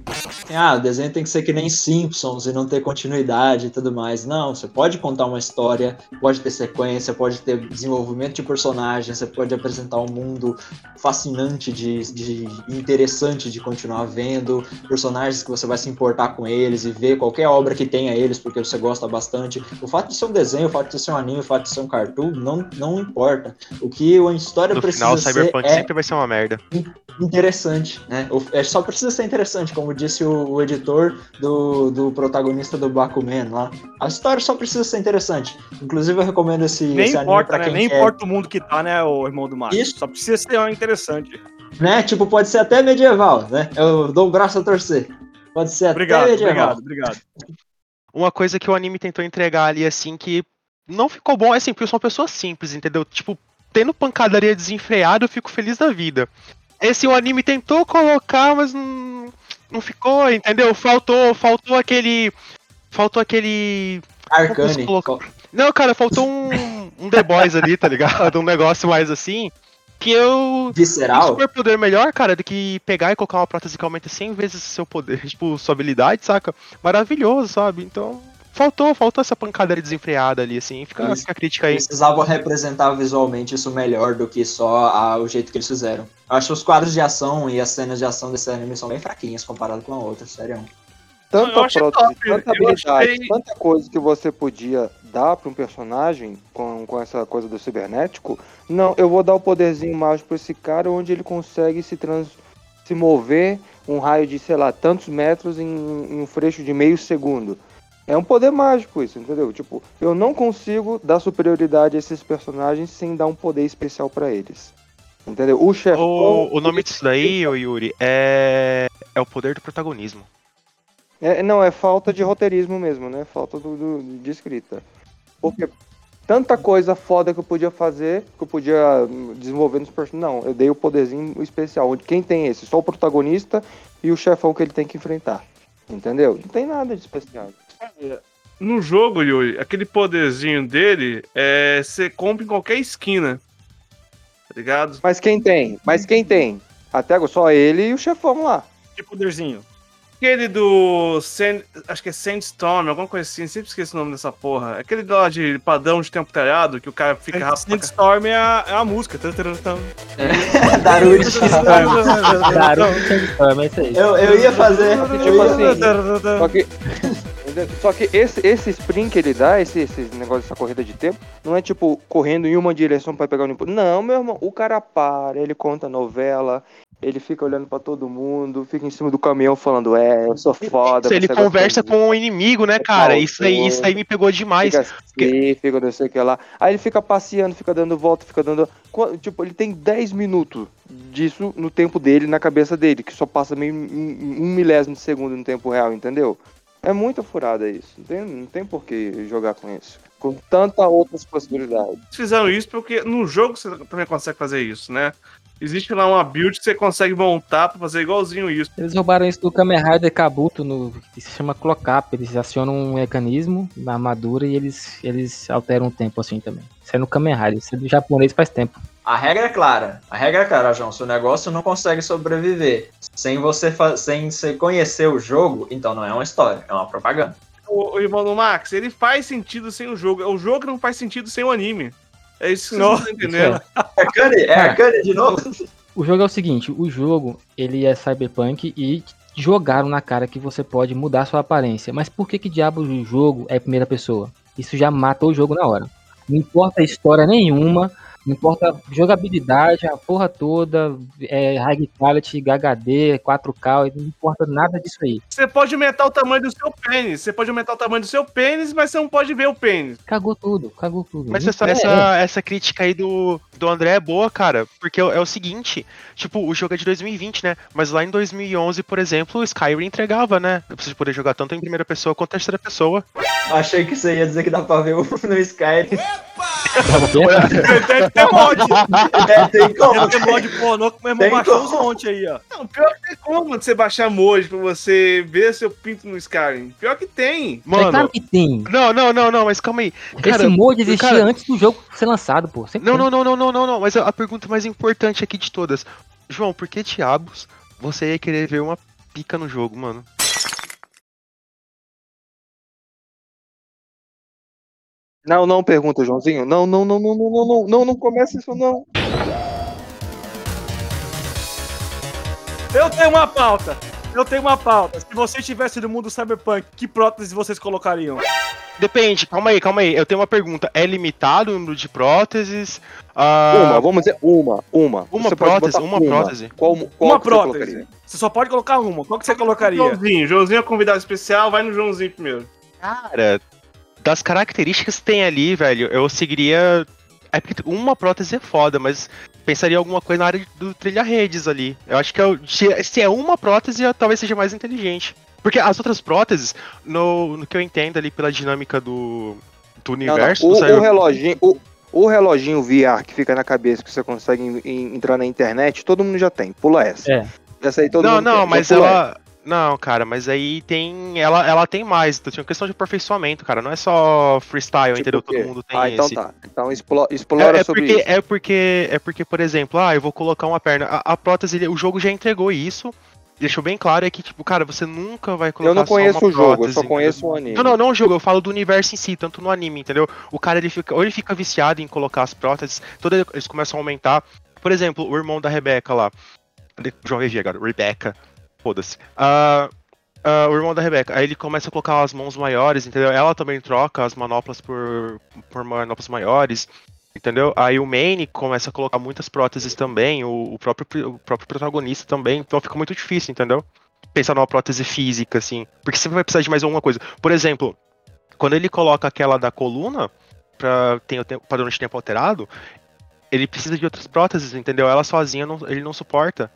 Ah, o desenho tem que ser que nem Simpsons e não ter continuidade e tudo mais. Não, você pode contar uma história, pode ter sequência, pode ter desenvolvimento de personagem, você pode apresentar um mundo fascinante, de, de interessante de continuar vendo, personagens que você vai se importar com eles e ver qualquer obra que tenha eles, porque você gosta bastante. O fato de ser um desenho, o fato de ser um anime, o fato de ser um cartoon, não, não importa. O que a história
No
precisa
final,
ser
Cyberpunk
é
sempre vai ser uma merda.
interessante, né? É, só precisa ser interessante, como disse o, o editor do, do protagonista do Bakuman lá. A história só precisa ser interessante. Inclusive, eu recomendo esse,
Nem
esse anime
importa,
pra
né?
quem
Nem
quer.
importa o mundo que tá, né, o irmão do Mario.
Isso.
Só precisa ser interessante.
Né? Tipo, pode ser até medieval, né? Eu dou o braço a torcer. Pode ser
Obrigado,
até medieval.
obrigado, obrigado.
Uma coisa que o anime tentou entregar ali, assim, que não ficou bom, é assim, porque são pessoas simples, entendeu? Tipo, tendo pancadaria desenfreada, eu fico feliz da vida. Esse o anime tentou colocar, mas não, não ficou, entendeu? Faltou, faltou aquele. Faltou aquele.
Arcane.
Não, cara, faltou um, um The Boys ali, tá ligado? Um negócio mais assim. Que eu. Um
Visceral?
super poder melhor, cara, do que pegar e colocar uma prótese que aumenta 100 vezes seu poder, [laughs] tipo, sua habilidade, saca? Maravilhoso, sabe? Então, faltou, faltou essa pancadaria desenfreada ali, assim. Fica,
Eles
a crítica aí.
Precisavam representar visualmente isso melhor do que só a- o jeito que eles fizeram. Eu acho que os quadros de ação e as cenas de ação desse anime são bem fraquinhas comparado com a outra, sério.
Tanta prótese, tanta habilidade,
achei-
tanta coisa que você podia dar pra um personagem com, com essa coisa do cibernético. Não, eu vou dar o poderzinho mágico pra esse cara onde ele consegue se, trans, se mover um raio de, sei lá, tantos metros em, em um freixo de meio segundo. É um poder mágico isso, entendeu? Tipo, eu não consigo dar superioridade a esses personagens sem dar um poder especial pra eles. Entendeu? O chefão.
O, o nome disso daí, ô Yuri, é. É o poder do protagonismo.
É, não, é falta de roteirismo mesmo, né? Falta do, do- de escrita. Porque tanta coisa foda que eu podia fazer, que eu podia hum, desenvolver nos personagens. Não, eu dei o poderzinho especial. Onde quem tem esse? Só o protagonista e o chefão que ele tem que enfrentar. Entendeu? Não tem nada de especial.
No jogo, Yuri, aquele poderzinho dele é você compra em qualquer esquina. Tá ligado?
Mas quem tem? Mas quem tem? Até agora só ele e o chefão lá.
Que poderzinho?
Aquele do. Sand, acho que é Sandstorm, alguma coisa assim, sempre esqueço o nome dessa porra. Aquele lá de padrão de tempo talhado, que o cara fica rápido. pra
Sandstorm é a, é a música. Tan. [laughs]
Darude.
Naruto Sandstorm, é isso aí.
Eu, eu ia fazer.
Tipo assim, só que, só que esse, esse sprint que ele dá, esse, esse negócio dessa corrida de tempo, não é tipo correndo em uma direção pra pegar o input. Não, meu irmão, o cara para, ele conta novela, ele fica olhando pra todo mundo, fica em cima do caminhão falando, é, eu sou foda.
Isso, ele
você
conversa com o inimigo, né, cara? Isso aí, isso aí me pegou demais.
Fica assim, fica não sei o que lá. Aí ele fica passeando, fica dando volta, fica dando. Tipo, ele tem 10 minutos disso no tempo dele, na cabeça dele, que só passa meio um, um milésimo de segundo no tempo real, entendeu? É muito furada isso. Não tem, não tem por que jogar com isso. Com tanta outras possibilidades.
Eles fizeram isso porque no jogo você também consegue fazer isso, né? Existe lá uma build que você consegue montar pra fazer igualzinho isso.
Eles roubaram isso do Kamen Rider Kabuto, no, que se chama Clock-Up. Eles acionam um mecanismo na armadura e eles, eles alteram o tempo assim também. Isso é no Kamen Rider, isso é do japonês faz tempo.
A regra é clara. A regra é clara, João. Se o negócio não consegue sobreviver sem você sem você conhecer o jogo, então não é uma história, é uma propaganda.
O, o irmão do Max, ele faz sentido sem o jogo. É o jogo que não faz sentido sem o anime. É isso que vocês não entendendo.
É Kanye? É Kanye de novo?
O jogo é o seguinte, o jogo, ele é cyberpunk e jogaram na cara que você pode mudar sua aparência. Mas por que que diabo o jogo é primeira pessoa? Isso já mata o jogo na hora. Não importa a história nenhuma, não importa jogabilidade, a porra toda, é high quality, HD, 4K, não importa nada disso aí.
Você pode aumentar o tamanho do seu pênis. Você pode aumentar o tamanho do seu pênis, mas você não pode ver o pênis.
Cagou tudo, cagou tudo.
Mas essa,
é,
essa,
é.
essa crítica aí do, do André é boa, cara, porque é, o- é seguinte, tipo, o jogo é de 2020, né? Mas lá em 2011, por exemplo, o Skyrim entregava, né? Pra você poder jogar tanto em primeira pessoa quanto em terceira pessoa.
Achei que você ia dizer que dá pra ver o- [laughs] no Skyrim.
Deve ter mod.
É, tem como.
Deve ter mod pornô que meu irmão
Tem
baixou uns monte aí, ó.
Não, pior que tem como você baixar Moji pra você ver seu pinto no Skyrim. Pior que tem.
É claro que tem.
Não, não, não, não, mas calma aí.
Esse mod existia
cara-
antes do jogo ser lançado, pô. Sempre
Não,
tem.
não, não, não, não, não, não. Mas a, a pergunta mais importante aqui de todas. João, por que diabos você ia querer ver uma pica no jogo, mano?
Não, não pergunta, Joãozinho. Não, não, não, não, não, não, não, não, não começa isso não.
Eu tenho uma pauta. Eu tenho uma pauta. Se você estivesse no mundo cyberpunk, que prótese vocês colocariam?
Depende, calma aí, calma aí. Eu tenho uma pergunta. É limitado o número de próteses? Ah,
Uma, vamos dizer uma, uma.
Uma
Você
prótese,
botar
uma prótese.
Qual, qual
uma
que você
prótese.
colocaria?
Você só pode colocar uma. Qual que você colocaria?
Joãozinho. Joãozinho é convidado especial, vai no Joãozinho primeiro.
Cara, das características que tem ali, velho, eu seguiria. É porque uma prótese é foda, mas pensaria em alguma coisa na área do trilha-redes ali. Eu acho que eu- se, se é uma prótese, eu- talvez seja mais inteligente. Porque as outras próteses, no, no que eu entendo ali pela dinâmica do, do
Não, não,
universo,
O,
do
o reloginho, o, o reloginho VR que fica na cabeça que você consegue en- en- entrar na internet, todo mundo já tem. Pula essa.
É.
Essa aí todo
não,
mundo
não,
tem.
Mas ela. Não, cara, mas aí tem. Ela, ela tem mais. Então, tinha uma questão de aperfeiçoamento, cara. Não é só freestyle,
Tipo
entendeu? Todo mundo tem
Ah, então
esse.
tá. Então explo- explora
É, é
sobre
porque,
isso.
é porque é porque, por exemplo, ah, eu vou colocar uma perna. A, a prótese, o jogo já entregou isso. deixou bem claro é que, tipo, cara, você nunca vai colocar
Eu não conheço o jogo, eu
prótese,
só conheço
entendeu?
o anime.
Não, não, não o jogo, eu falo do universo em si, tanto no anime, entendeu? O cara, ele fica, ou ele fica viciado em colocar as próteses, todas eles começam a aumentar. Por exemplo, o irmão da Rebeca lá. João Regi agora, Rebecca. Foda-se. Ah, ah, o irmão da Rebeca, aí ele começa a colocar as mãos maiores, entendeu? Ela também troca as manoplas por, por manoplas maiores. Entendeu? Aí o Maine começa a colocar muitas próteses também, o, o próprio, o próprio protagonista também, então fica muito difícil, entendeu? Pensar numa prótese física, assim. Porque sempre vai precisar de mais alguma coisa. Por exemplo, quando ele coloca aquela da coluna, pra ter o padrão de tempo alterado, ele precisa de outras próteses, entendeu? Ela sozinha não- ele não suporta.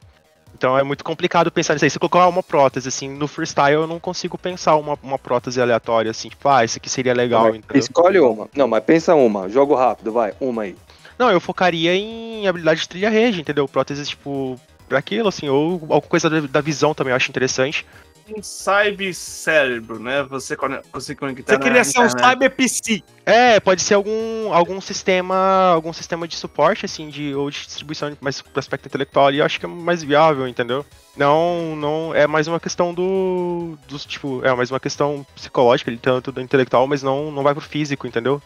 Então é muito complicado pensar nisso aí. Se colocar uma prótese, assim, no freestyle eu não consigo pensar uma, uma prótese aleatória, assim, tipo, ah, esse aqui seria legal, entendeu?
Escolhe uma. Não, mas pensa uma. Jogo rápido, vai. Uma aí.
Não, eu focaria em habilidade de trilha rede, entendeu? Próteses, tipo, pra aquilo, assim, ou alguma coisa da, da visão também eu acho interessante.
Um cyber-cérebro, né? Você, você conectar
Você queria
na
ser um cyber PC.
É, pode ser algum, algum sistema. Algum sistema de suporte, assim, de, ou de distribuição mais pro aspecto intelectual ali, eu acho que é mais viável, entendeu? Não, não. É mais uma questão do. Dos, tipo, é mais uma questão psicológica, tanto do intelectual, mas não, não vai pro físico, entendeu?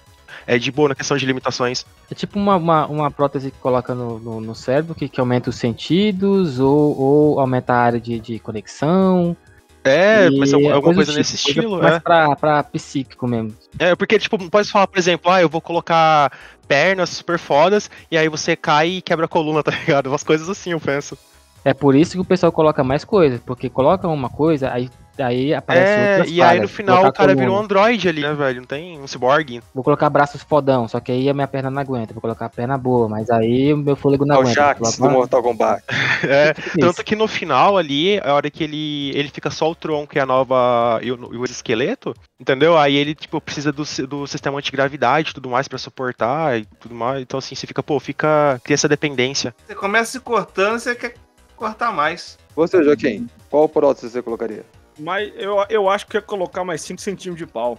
É de boa na questão de limitações.
É tipo uma, uma, uma prótese que coloca no, no, no cérebro que, que aumenta os sentidos ou, ou aumenta a área de, de conexão.
É, mas alguma, alguma coisa,
do
nesse
tipo, coisa
estilo,
mais
é.
pra, pra psíquico mesmo.
É, porque, tipo, não pode falar, por exemplo, ah, eu vou colocar pernas super fodas, e aí você cai e quebra a coluna, [laughs] tá ligado? Umas coisas assim, eu penso.
É por isso que o pessoal coloca mais coisas, porque coloca uma coisa, aí, aí aparece
É, e aí no final o cara
coluna.
vira um android ali, né, velho? Não tem um cyborg.
Vou colocar braços fodão, só que aí a minha perna não aguenta. Vou colocar a perna boa, mas aí o meu fôlego não
É o
aguenta.
Jax
Vou
do Mortal Kombat. [laughs] [laughs]
É,
Isso.
tanto que no final ali, a hora que ele, ele fica só o tronco e a nova. e o, e o esqueleto, entendeu? Aí ele, tipo, precisa do, do sistema antigravidade e tudo mais pra suportar e tudo mais. Então, assim, você fica, pô, fica. cria essa dependência.
Você começa se cortando, você quer cortar mais.
Você, Joaquim, qual prótese você colocaria?
Mas eu, eu acho que ia colocar mais 5 centímetros de pau.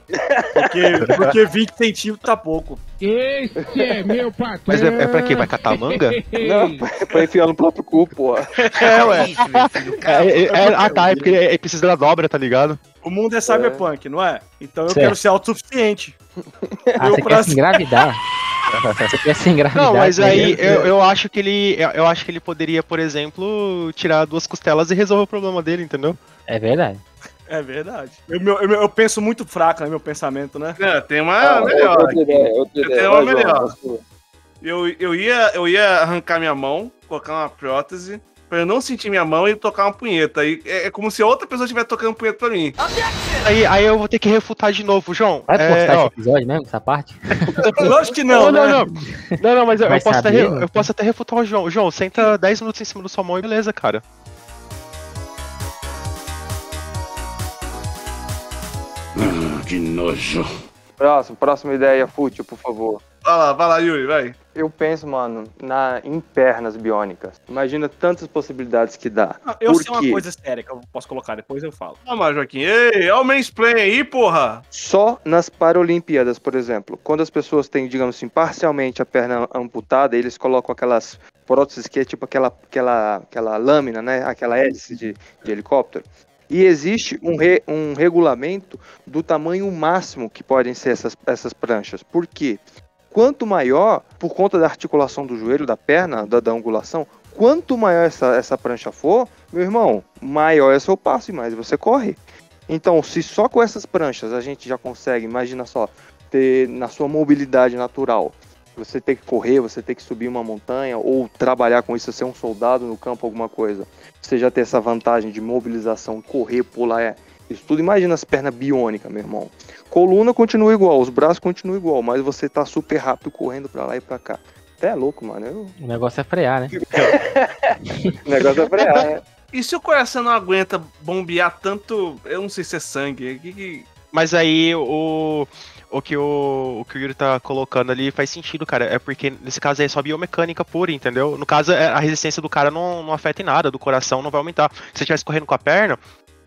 Porque, [laughs] porque 20 centímetros tá pouco.
Esse é meu patrão.
Mas é, é pra quê? Vai catar manga? [laughs]
Não, pra enfiar no próprio cu, porra. [laughs]
É, ué. É, é, é, ah, tá, é porque ele, ele precisa da dobra, tá ligado?
O mundo é cyberpunk, não é? Então eu
Certo.
quero ser autossuficiente.
Ah,
Eu
você
pra-
quer se engravidar? você quer se engravidar?
Não, mas aí
né?
eu, eu acho que ele. Eu acho que ele poderia, por exemplo, tirar duas costelas e resolver o problema dele, entendeu?
É verdade.
É verdade. Eu, meu- eu, eu penso muito fraco, né? Meu pensamento, né?
Não, tem uma
Ah,
melhor.
outra ideia, outra
Eu tenho uma
Vai,
melhor. Eu, eu, ia, eu ia arrancar minha mão, colocar uma prótese, pra eu não sentir minha mão e tocar uma punheta. E é, é como se outra pessoa estivesse tocando punheta pra mim.
Aí, aí eu vou ter que refutar de novo, João.
Vai
É,
postar
ó,
esse episódio mesmo, essa parte? [laughs]
Lógico que não,
não,
né?
não, não. Não, não, mas eu, eu posso até,
saber,
re-
mano.
eu posso até refutar o João. João, senta 10 minutos em cima da sua mão e beleza, cara.
Ah, que nojo.
Próximo, próxima ideia fútil, por favor.
Vai lá, vai lá, Yuri, vai.
Eu penso, mano, na, em pernas biônicas. Imagina tantas possibilidades que dá.
Ah, Eu
Por
sei uma
quê?
coisa séria que eu posso colocar, depois eu falo.
Lá, Joaquim. Ei, olha o mansplain aí, porra.
Só nas Paralimpíadas, por exemplo, quando as pessoas têm, digamos assim, parcialmente a perna amputada, eles colocam aquelas próteses que é tipo aquela, aquela, aquela lâmina, né? Aquela hélice de, de helicóptero. E existe um, re- um regulamento do tamanho máximo que podem ser essas, essas pranchas. Por quê? Quanto maior, por conta da articulação do joelho, da perna, da, da angulação, quanto maior essa, essa prancha for, meu irmão, maior é seu passo e mais você corre. Então, se só com essas pranchas a gente já consegue, imagina só, ter na sua mobilidade natural, você ter que correr, você ter que subir uma montanha ou trabalhar com isso, ser um soldado no campo, alguma coisa. Você já ter essa vantagem de mobilização, correr, pular, é, isso tudo. Imagina as pernas biônicas, meu irmão. Coluna continua igual, os braços continuam igual, mas você tá super rápido correndo pra lá e pra cá. Até é louco, mano. Eu...
O negócio é frear, né? [laughs]
O negócio é frear, né?
E se o coração não aguenta bombear tanto, eu não sei se é sangue. Que, que...
Mas aí o. O que o, o que o Yuri tá colocando ali faz sentido, cara. É porque nesse caso aí é só biomecânica pura, entendeu? No caso, é- a resistência do cara não, não afeta em nada, do coração não vai aumentar. Se você estivesse correndo com a perna,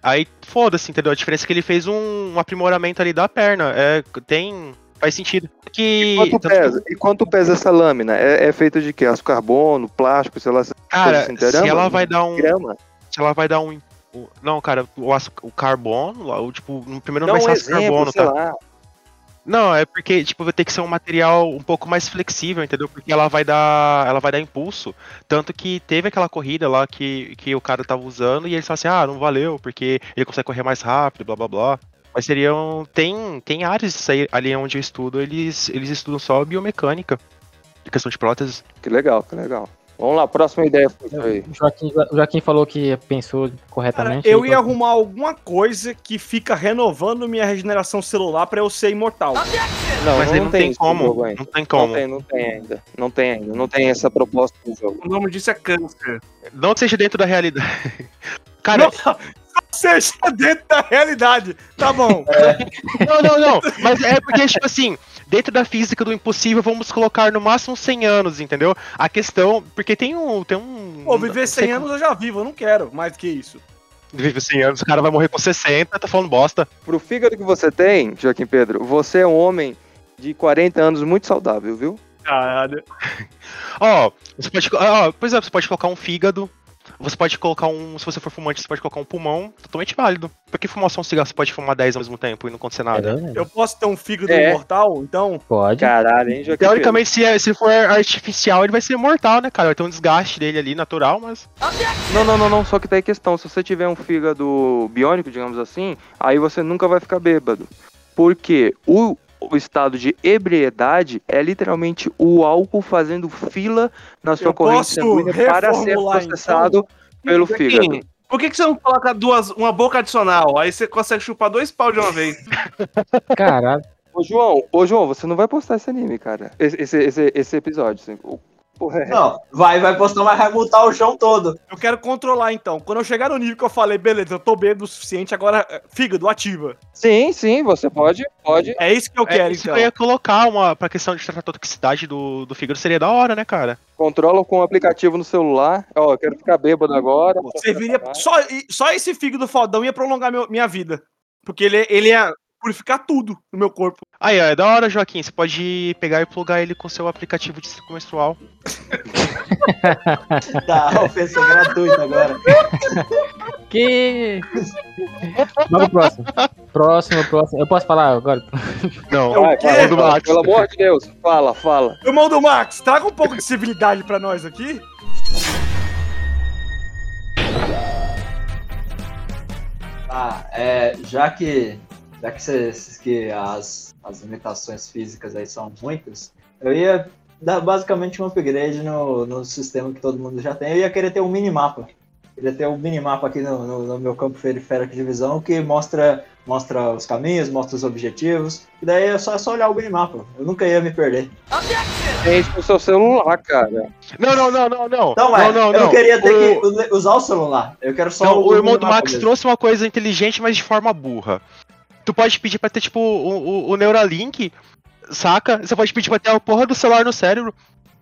aí foda-se, entendeu? A diferença é que ele fez um, um aprimoramento ali da perna. É, tem. Faz sentido. Que,
Quanto
tanto que-
pesa? E quanto pesa essa lâmina? É, é feita de quê? Aço carbono, plástico, sei lá.
Cara, se ela vai dar um.
Grama.
Se ela vai dar um Não, cara, o, aço- o carbono, o, tipo, no primeiro
Dá
não vai
um
ser aço
exemplo,
carbono, tá?
lá.
Não, é porque, tipo, vai ter que ser um material um pouco mais flexível, entendeu? Porque ela vai dar, ela vai dar impulso. Tanto que teve aquela corrida lá que, que o cara tava usando e ele falou assim, ah, não valeu, porque ele consegue correr mais rápido, blá blá blá. Mas seriam. Tem, tem áreas disso aí, ali onde eu estudo, eles, eles estudam só biomecânica. Questão de próteses.
Que legal, que legal. Vamos lá, próxima ideia foi isso aí.
O Joaquim, o Joaquim falou que pensou
Cara,
corretamente.
eu
ele
ia arrumar alguma coisa que fica renovando minha regeneração celular pra eu ser imortal.
Não,
Mas
não,
aí não tem
no
como,
jogo ainda.
não tem como.
Não tem, não tem ainda. Não tem ainda. Não tem essa proposta no jogo.
O nome disso é câncer.
Não seja dentro da realidade. [laughs] Cara,
Não, seja dentro da realidade. Tá bom.
Não, não, não. Mas é porque, tipo assim, dentro da física do impossível, vamos colocar no máximo 100 anos, entendeu? A questão. Porque tem um. Tem um
Pô, viver
não sei
100 anos eu já vivo, eu não quero mais que isso.
Vive 100 anos, o cara vai morrer com 60, tá falando bosta.
Pro fígado que você tem, Joaquim Pedro, você é um homem de 40 anos muito saudável, viu?
Caralho.
Ó, você pode. Ó, por exemplo, você pode colocar um fígado. Você pode colocar um. Se você for fumante, você pode colocar um pulmão. Totalmente válido. Por que fumar só um cigarro? Você pode fumar 10 ao mesmo tempo e não acontecer nada.
Eu posso ter um fígado
É.
imortal, então?
Pode.
Caralho, hein, Joaquim
Teoricamente, se, é- se for artificial, ele vai ser mortal, né, cara? Vai ter um desgaste dele ali, natural, mas.
Não, não, não, não. Só que tá aí a questão. Se você tiver um fígado biônico, digamos assim, aí você nunca vai ficar bêbado. Porque o, o estado de ebriedade é literalmente o álcool fazendo fila na sua
Eu
corrente sanguínea para ser
reformular,
processado pelo
Joaquim,
fígado.
Por que, que você não coloca duas, uma boca adicional? Aí você consegue chupar dois pau de uma vez. [laughs]
Caralho.
Ô, João, ô, João, você não vai postar esse anime, cara. Esse, esse, esse, esse episódio. Assim. Porra, é.
Não, vai, vai postar, mas vai multar o chão todo.
Eu quero controlar então. Quando eu chegar no nível que eu falei, beleza, eu tô bêbado o suficiente, agora é, fígado, ativa.
Sim, sim, você pode, pode.
É isso que eu
É,
quero,
isso
então.
que eu ia colocar uma. Pra questão de tratar a toxicidade do, do fígado seria da hora, né, cara?
Controla com o aplicativo no celular. Ó, eu quero ficar bêbado agora.
Serviria. Só, só esse fígado fodão ia prolongar meu- minha vida. Porque ele, ele ia purificar tudo no meu corpo.
Aí, ó, é da hora, Joaquim. Você pode pegar e plugar ele com seu aplicativo de ciclo menstrual. [laughs]
Tá, ofensa gratuita agora.
Que. Vamos pro próximo. Próximo, próximo. Eu posso falar agora?
Não,
Vai,
quê?
vai,
do
fala,
Max.
pelo amor de Deus, fala, fala.
Irmão do Max, traga um pouco de civilidade pra nós aqui.
Ah, é, já que já que, cês- que as, as limitações físicas aí são muitas, eu ia dar basicamente um upgrade no, no sistema que todo mundo já tem. Eu ia querer ter um minimapa. Queria ter um minimapa aqui no, no, no meu campo periférico de visão que mostra, mostra os caminhos, mostra os objetivos. E daí é só, é só olhar o minimapa. Eu nunca ia me perder.
Tem isso no seu celular, cara.
Não, não, não, não, não.
Então, é,
não, não,
eu não
não.
queria ter
o...
que usar o celular. Eu quero só
Não, o irmão do Max
mesmo.
trouxe uma coisa inteligente, mas de forma burra. Tu pode pedir pra ter, tipo, o, o, o Neuralink, saca? Você pode pedir pra ter a porra do celular no cérebro.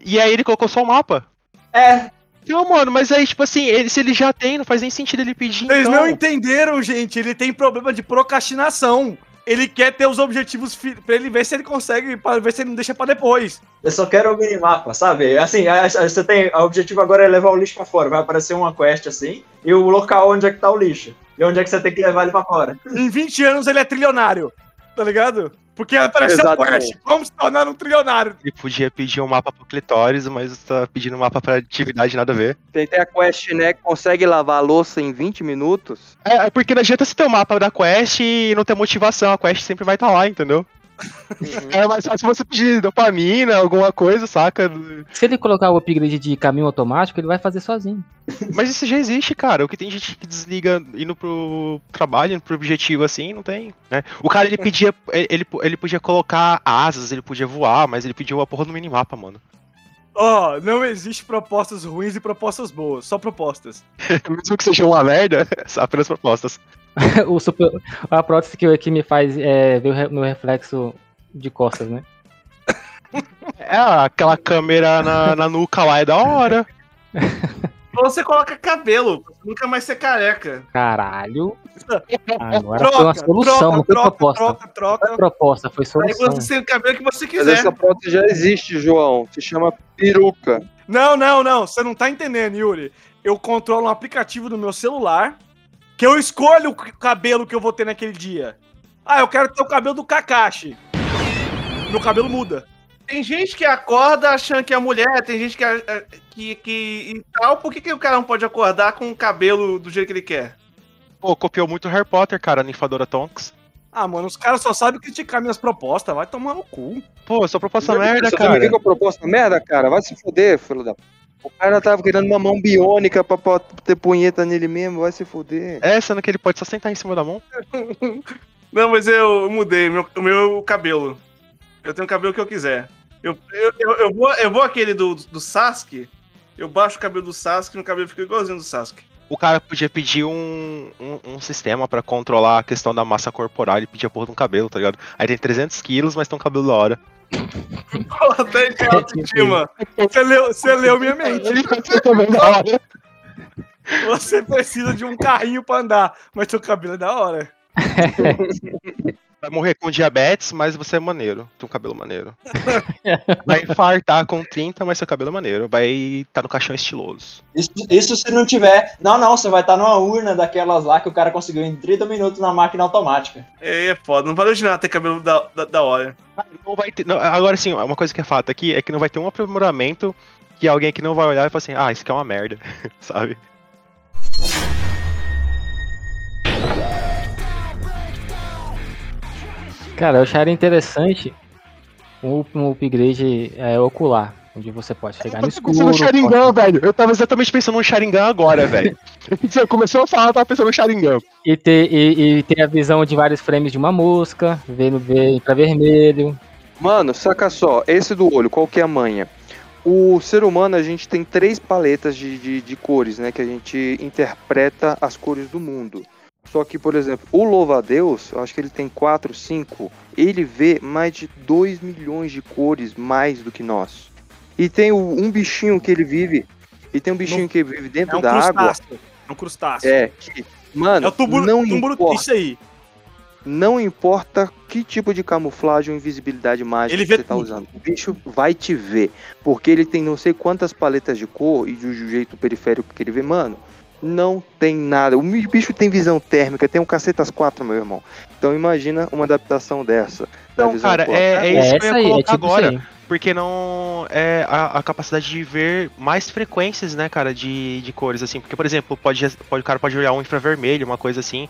E aí ele colocou só o mapa.
É,
Não, mano, mas aí, tipo assim, ele, se ele já tem, não faz nem sentido ele pedir.
Vocês
então...
não entenderam, gente. Ele tem problema de procrastinação. Ele quer ter os objetivos fi- pra ele ver se ele consegue, pra ver se ele não deixa pra depois.
Eu só quero o minimapa, sabe? Assim, a- a- você tem. O objetivo agora é levar o lixo pra fora. Vai aparecer uma quest assim, e o local onde é que tá o lixo. E onde é que você tem que levar ele pra fora.
Em 20 anos ele é trilionário. Tá ligado? Porque apareceu a
Exatamente.
quest. Como se tornar um trilionário?
Ele podia pedir um mapa pro clitóris, mas tá pedindo um mapa pra atividade nada a ver.
Tem até a Quest, né, que consegue lavar a louça em 20 minutos.
É, é porque não adianta você ter o mapa da quest e não ter motivação. A quest sempre vai estar lá, entendeu? É mais fácil você pedir dopamina, alguma coisa, saca?
Se ele colocar o upgrade de caminho automático, ele vai fazer sozinho. [laughs]
Mas isso já existe, cara. O que tem gente que desliga indo pro trabalho, indo pro objetivo assim, não tem, né? O cara, ele pedia, ele, ele podia colocar asas, ele podia voar, mas ele pediu a porra do minimapa, mano.
Ó, não existe propostas ruins e propostas boas, só propostas. [laughs]
Mesmo que seja uma merda, [laughs] são apenas propostas. [laughs]
o super, a prótese que, que me faz é, ver o re- meu reflexo de costas, né?
É, aquela câmera na, na nuca lá é da hora.
Você coloca cabelo, nunca mais ser careca.
Caralho. Agora
Troca,
foi uma solução,
troca,
não foi
troca,
proposta.
troca, troca.
Foi proposta, foi
Aí
solução.
você tem o cabelo que você
Mas
quiser.
essa prótese já existe, João. Se chama peruca.
Não, não, não. Você não tá entendendo, Yuri. Eu controlo um aplicativo no meu celular Que eu escolho o cabelo que eu vou ter naquele dia. Ah, eu quero ter o cabelo do Kakashi. Meu cabelo muda.
Tem gente que acorda achando que é mulher, tem gente que, é- que, que e tal. Por que, que o cara não pode acordar com o cabelo do jeito que ele quer?
Pô, copiou muito Harry Potter, cara, a Ninfadora Tonks.
Ah, mano, os caras só sabem criticar minhas propostas. Vai tomar no cu.
Pô, sua proposta merda,
Você
cara.
viu que a proposta merda, cara? Vai se foder, filho da. O cara tava querendo uma mão biônica pra, pra ter punheta nele mesmo, vai se foder.
É, sendo que ele pode só sentar em cima da mão. [laughs]
Não, mas eu mudei meu, o meu cabelo. Eu tenho o cabelo que eu quiser. Eu, eu, eu, eu vou, eu vou aquele do, do Sasuke, eu baixo o cabelo do Sasuke e meu cabelo fica igualzinho do Sasuke.
O cara podia pedir um, um, um sistema pra controlar a questão da massa corporal. Ele pedia porra de um cabelo, tá ligado? Aí tem 300 quilos, mas tem um cabelo da hora.
Até tem autoestima.
Você leu, você leu minha mente. Você precisa de um carrinho pra andar, mas seu cabelo é da hora. [laughs]
Vai morrer com diabetes, mas você é maneiro. Tem um cabelo maneiro. [laughs] Vai infartar com 30, mas seu cabelo é maneiro. Vai estar no caixão estiloso.
Isso, isso se não tiver. Não, não, você vai estar numa urna daquelas lá que o cara conseguiu em 30 minutos na máquina automática.
É, é foda, não valeu de nada ter cabelo da, da, da hora.
Não vai ter, não, agora sim, uma coisa que é fato aqui é que não vai ter um aprimoramento que alguém que não vai olhar e falar assim, ah, isso aqui é uma merda, [laughs] sabe?
Cara, eu acharia interessante um, um upgrade é, ocular, onde você pode chegar no escuro.
pensando no Sharingan,
pode-
velho. Eu tava exatamente pensando no Sharingan agora, velho. [laughs] Você começou a falar, eu tava pensando no Sharingan.
E ter, e, e ter a visão de vários frames de uma mosca, ver no ver infravermelho.
Mano, saca só, esse do olho, qual que é a manha? O ser humano, a gente tem três paletas de, de, de cores, né? Que a gente interpreta as cores do mundo. Só que, por exemplo, o louva-a-Deus, eu acho que ele tem quatro, cinco. Ele vê mais de 2 milhões de cores mais do que nós. E tem um bichinho que ele vive. E tem um bichinho que vive
É
dentro
um
da água.
crustáceo. É um crustáceo.
É, que, mano,
É o tubulo,
não
tubulo-
importa.
isso aí.
Não importa que tipo de camuflagem ou invisibilidade mágica
Ele
você tá
tudo.
usando. O bicho vai te ver. Porque ele tem não sei quantas paletas de cor e do jeito periférico que ele vê, mano. Não tem nada. O bicho tem visão térmica, tem um cacetas 4, meu irmão. Então imagina uma adaptação dessa.
Então, cara,
quântica.
é, é isso
É
que eu ia
aí, é
colocar
tipo
agora. Porque não é a, a capacidade de ver mais frequências, né, cara, de, de cores, assim. Porque, por exemplo, pode, pode, o cara pode olhar um infravermelho, uma coisa assim.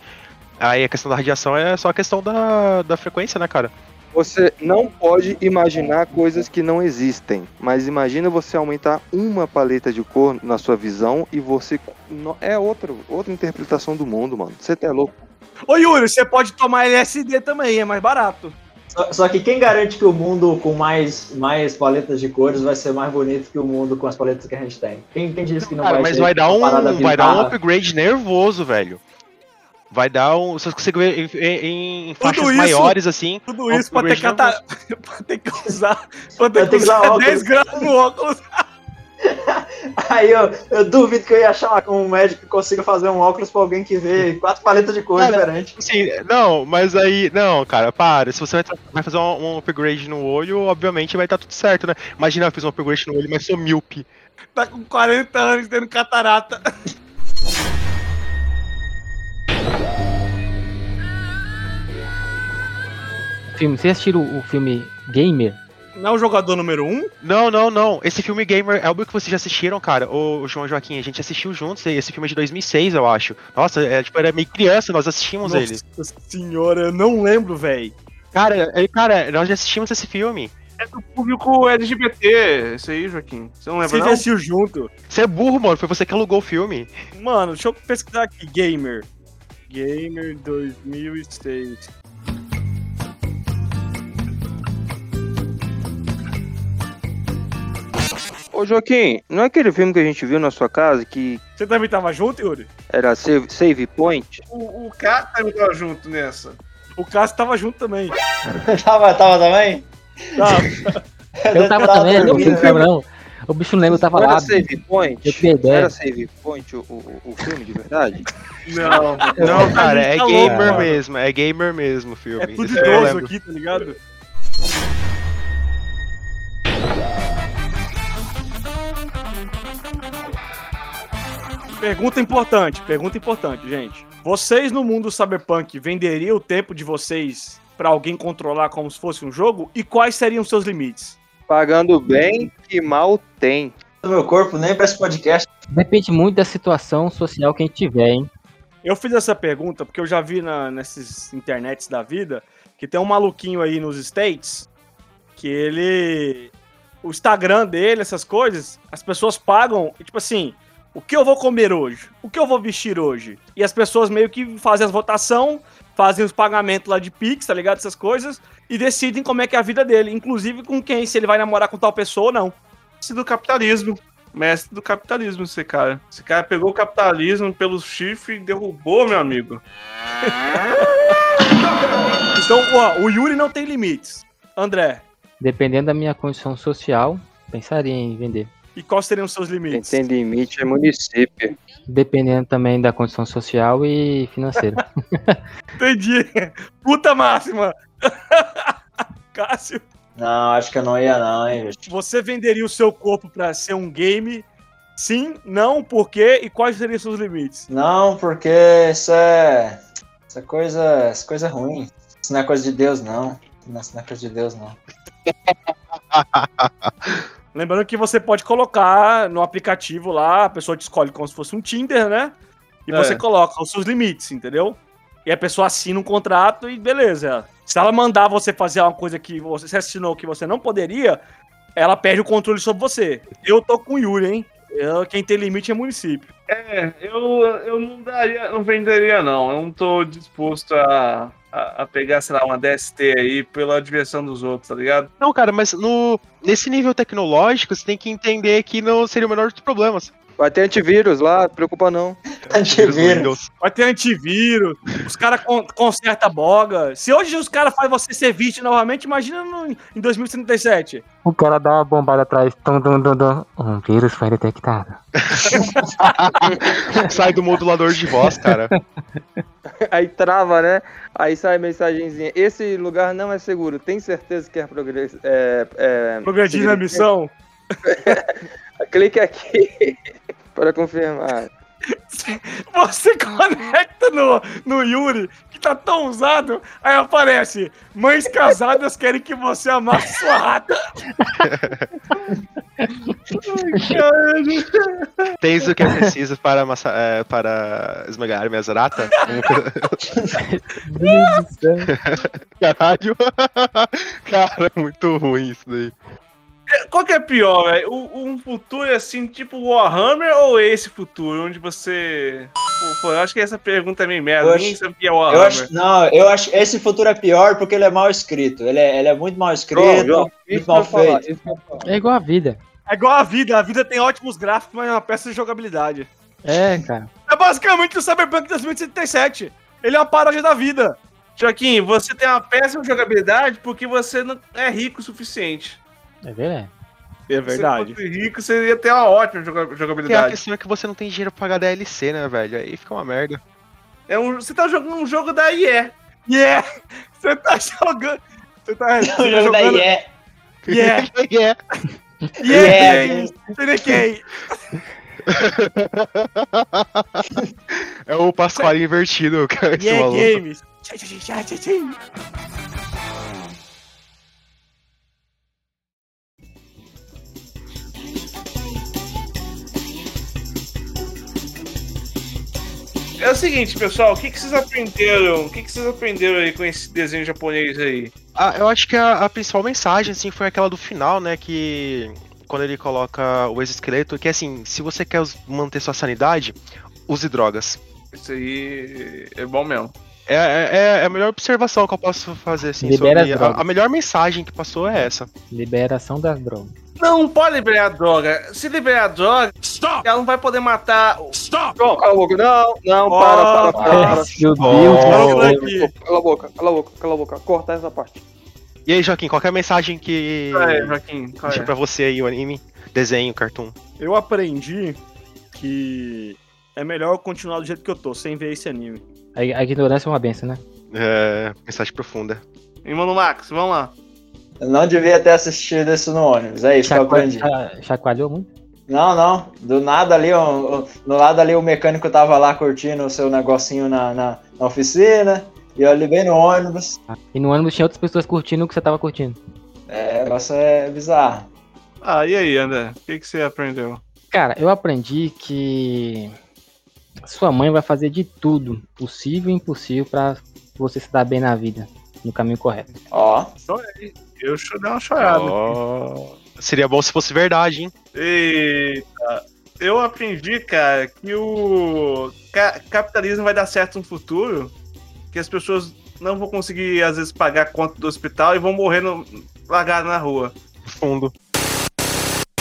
Aí a questão da radiação é só a questão da, da frequência, né, cara?
Você não pode imaginar coisas que não existem, mas imagina você aumentar uma paleta de cor na sua visão e você é outra, outra interpretação do mundo, mano. Você tá louco?
Ô Yuri, você pode tomar LSD também, é mais barato.
Só, só que quem garante que o mundo com mais, mais paletas de cores vai ser mais bonito que o mundo com as paletas que a gente tem? Quem, quem disse que não
Cara,
vai
mas
ser
vai dar um, vai dar um upgrade nervoso, velho. Vai dar um. Você consegue ver em, em- faixas
isso-
maiores, assim.
Tudo isso pra ter,
upgrade
cata... [laughs] pra ter que usar, pra ter que
que usar
usar
óculos.
10 gramas no óculos. [laughs]
Aí eu, eu duvido que eu ia achar um médico que consiga fazer um óculos pra alguém que vê quatro paletas de cor diferentes.
Assim, não, mas aí. Não, cara, para. Se você vai, vai fazer um, um upgrade no olho, obviamente vai estar tudo certo, né? Imagina eu fiz um upgrade no olho, mas sou míope.
Tá com 40 anos tendo catarata. [laughs]
Filme, vocês assistiram o, filme Gamer?
Não é o jogador número 1? Um?
Não, não, não. Esse filme Gamer é o que vocês já assistiram, cara. O João e Joaquim, a gente assistiu juntos. Esse filme é de 2006, eu acho. Nossa, é, tipo, era meio criança, nós assistimos ele.
Nossa senhora, eu não lembro, velho.
Cara, é, cara, nós já assistimos esse filme.
É do público LGBT, esse aí, Joaquim. Você não lembra,
Vocês
não?
assistiu junto?
Você é burro, mano. Foi você que alugou o filme.
Mano, deixa eu pesquisar aqui. Gamer. Gamer 2006.
Ô Joaquim, não é aquele filme que a gente viu na sua casa que
Você também tava junto, Yuri?
era Save, save Point?
O, o cara também tava junto nessa.
O Cássio tava junto também. [laughs]
tava, tava também?
Tá. [laughs]
Eu tava também, eu não lembro não. O bicho não lembra, eu tava
Não
lá.
era Save Point?
Eu
Não
ideia.
era Save Point o, o, o filme de verdade? [laughs]
Não.
Não, cara, é
tá louco,
gamer mesmo. É gamer mesmo o filme.
É tudo
Isso eu
idoso aqui, tá ligado? Pergunta importante, pergunta importante, gente. Vocês no mundo cyberpunk venderiam o tempo de vocês pra alguém controlar como se fosse um jogo? E quais seriam os seus limites?
Pagando bem, que mal tem.
Meu corpo nem pra esse podcast.
Depende muito da situação social que a gente tiver, hein?
Eu fiz essa pergunta porque eu já vi na, nesses internets da vida que tem um maluquinho aí nos States que ele. O Instagram dele, essas coisas, as pessoas pagam, tipo assim, o que eu vou comer hoje? O que eu vou vestir hoje? E as pessoas meio que fazem as votação, fazem os pagamentos lá de Pix, tá ligado? Essas coisas, e decidem como é que é a vida dele, inclusive com quem, se ele vai namorar com tal pessoa ou não.
Mestre do capitalismo. Mestre do capitalismo, esse cara. Esse cara pegou o capitalismo pelo chifre e derrubou, meu amigo. [laughs]
Então, ó, o Yuri não tem limites. André,
Dependendo da minha condição social, pensaria em vender.
E quais seriam os seus
Quem
limites?
tem limite é município.
Dependendo também da condição social e financeira. [laughs] [laughs]
Entendi. Puta máxima. [laughs] Cássio,
Não, acho que eu não ia não, hein, bicho.
você venderia o seu corpo pra ser um game? Sim, não, por quê? E quais seriam os seus limites?
Não, porque isso é. Isso é coisa. Isso é coisa ruim. Isso não é coisa de Deus, não. Não, Isso não é coisa de Deus, não.
Lembrando que você pode colocar no aplicativo lá, a pessoa te escolhe como se fosse um Tinder, né? E
É.
você coloca os seus limites, entendeu? E a pessoa assina um contrato e beleza. Se ela mandar você fazer uma coisa que você assinou que você não poderia, ela perde o controle sobre você. Eu tô com o Yuri, hein? Eu- quem tem limite é município.
É, eu, eu não daria, não venderia, não. Eu não tô disposto a, a, a pegar, sei lá, uma DST aí pela diversão dos outros, tá ligado?
Não, cara, mas no, nesse nível tecnológico, você tem que entender que não seria o menor dos problemas.
Vai ter antivírus lá, preocupa não.
Windows.
Vai ter antivírus, os caras con consertam boga. Se hoje os caras fazem você ser vítima novamente, imagina no- em 2077.
O cara dá uma bombada atrás. Tum, tum, tum, tum. Um vírus foi detectado. [laughs]
Sai do modulador de voz, cara. [laughs]
Aí trava, né? Aí sai a mensagenzinha. Esse lugar não é seguro. Tem certeza que é progredir? É, é,
Progredir na missão. [laughs]
Clique aqui para confirmar.
Você conecta no, no Yuri, que tá tão usado, aí aparece: Mães casadas querem que você amasse sua rata. [laughs]
Tens o que é preciso para, massa- é, para esmagar minhas ratas? [laughs] Caralho. [laughs] Cara, é muito ruim isso daí.
Qual que é pior, velho? Um futuro assim, tipo Warhammer ou esse futuro, onde você. Pô, pô, eu acho que essa pergunta é meio merda.
Eu
Ninguém
acho-
sabe o que é
Eu
Warhammer.
acho, não, eu acho esse futuro é pior porque ele é mal escrito. Ele é, ele é muito mal escrito,
João,
muito mal feito.
É igual a vida.
É igual a vida, a vida tem ótimos gráficos, mas é uma peça de jogabilidade.
É, cara.
É basicamente o Cyberpunk 2077. Ele é uma paródia da vida.
Joaquim, você tem uma péssima jogabilidade porque você não é rico o suficiente.
É verdade.
É
Se você fosse rico, você ia ter uma ótima joga-
Porque a
jogabilidade.
questão é que você não tem dinheiro pra pagar DLC, né, velho? Aí fica uma merda.
É um, você tá jogando um jogo da IE.
Yeah! [laughs] Você tá jogando. Você tá, [laughs] você tá
jogo
jogando.
daí é.
Yeah!
yeah.
Yeah,
Yeah!
TDK!
É o Pasquale invertido, cara. esse
Yeah,
maluco.
games! Tchá, tchá, tchá, tchá, tchá.
É o seguinte, pessoal, o que, que vocês aprenderam? O que, que vocês aprenderam aí com esse desenho japonês aí?
Ah, eu acho que a, a principal mensagem, assim, foi aquela do final, né? Que quando ele coloca o exoesqueleto, que assim, se você quer manter sua sanidade, use drogas.
Isso aí é bom mesmo.
É, é- é a melhor observação que eu posso fazer, assim,
Libera
sobre.
as
A, a melhor mensagem que passou é essa.
Liberação das drogas.
Não pode liberar a droga. Se liberar a droga, ela não vai poder matar. Stop!
João, cala a boca. Não, não, para, para, para. para.
Meu
Oh.
Deus.
Cala a boca, cala a boca, cala a boca. Corta essa parte.
E aí, Joaquim, qual que é a mensagem que.
É, Joaquim? Qual
deixa
é?
pra você aí o anime? Desenho, cartoon.
Eu aprendi que é melhor eu continuar do jeito que eu tô, sem ver esse anime.
A, a ignorância é uma benção, né?
É, mensagem profunda.
E Mano Max, vamos lá.
Eu não devia ter assistido isso no ônibus. É isso que eu aprendi.
cha- chacoalhou muito?
Não, não. Do nada ali, no lado ali o mecânico tava lá curtindo o seu negocinho na, na, na oficina. E eu ali bem no ônibus.
E no ônibus tinha outras pessoas curtindo o que você tava curtindo.
É, o negócio é bizarro.
Ah, e aí, André? O que, que você aprendeu?
Cara, eu aprendi que sua mãe vai fazer de tudo possível e impossível pra você se dar bem na vida, no caminho correto.
Ó.
Chorei. Eu chorei uma chorada.
Ó, Seria bom se fosse verdade, hein?
Eita. Eu aprendi, cara, que o ca- capitalismo vai dar certo no futuro, que as pessoas não vão conseguir, às vezes, pagar a conta do hospital e vão morrer no, largado na rua.
Fundo.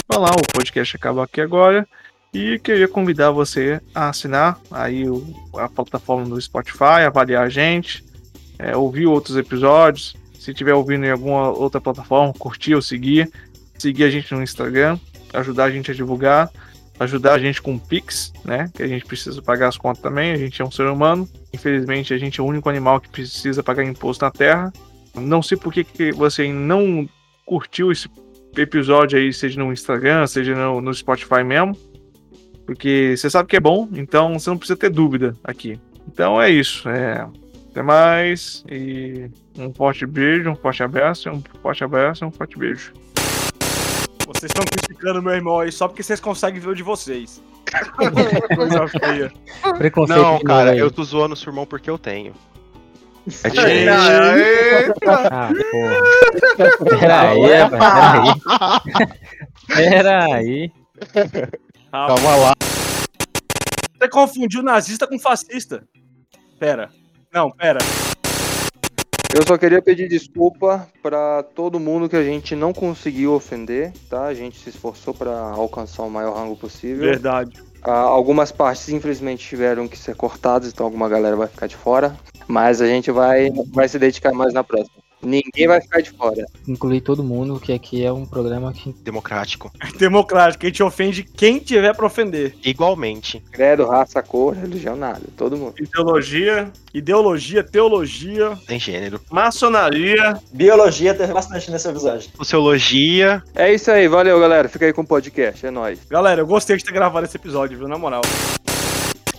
Olá, o podcast acaba aqui agora. E queria convidar você a assinar aí o- a plataforma do Spotify, avaliar a gente, é, ouvir outros episódios. Se estiver ouvindo em alguma outra plataforma, curtir ou seguir. Seguir a gente no Instagram, ajudar a gente a divulgar, ajudar a gente com o Pix, né? Que a gente precisa pagar as contas também. A gente é um ser humano. Infelizmente, a gente é o único animal que precisa pagar imposto na Terra. Não sei por que, que você não curtiu esse episódio aí, seja no Instagram, seja no, no Spotify mesmo. Porque você sabe que é bom, então você não precisa ter dúvida aqui. Então é isso. É... Até mais. E um forte beijo, um forte abraço, um forte abraço, um forte beijo.
Vocês estão criticando meu irmão aí só porque vocês conseguem ver o de vocês. Coisa [laughs] feia.
Preconceito
Não, cara,
aí.
eu tô zoando o seu irmão porque eu tenho. É
Eita!
Ah, porra. Peraí, rapaz, peraí. Peraí.
Calma lá.
Você confundiu nazista com fascista. Pera. Não, pera.
Eu só queria pedir desculpa pra todo mundo que a gente não conseguiu ofender, tá? A gente se esforçou pra alcançar o maior rango possível.
Verdade.
Ah, algumas partes infelizmente tiveram que ser cortadas, então alguma galera vai ficar de fora. Mas a gente vai, vai se dedicar mais na próxima. Ninguém vai ficar de fora.
Incluir todo mundo, que aqui é um programa que.
Democrático. [laughs]
Democrático, a gente ofende quem tiver pra ofender.
Igualmente.
Credo, raça, cor, religião, nada. Todo mundo.
Ideologia,
Ideologia, teologia.
Tem gênero.
maçonaria.
Biologia teve bastante nesse episódio.
Sociologia.
É isso aí, valeu galera. Fica aí com o podcast, é nóis.
Galera, eu gostei de ter gravado esse episódio, viu? Na moral.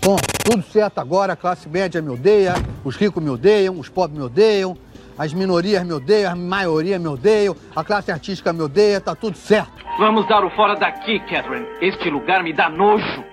Bom, tudo certo agora, a classe média me odeia, os ricos me odeiam, os pobres me odeiam, as minorias me odeiam, a maioria me odeiam, a classe artística me odeia, tá tudo certo.
Vamos dar o fora daqui, Catherine. Este lugar me dá nojo.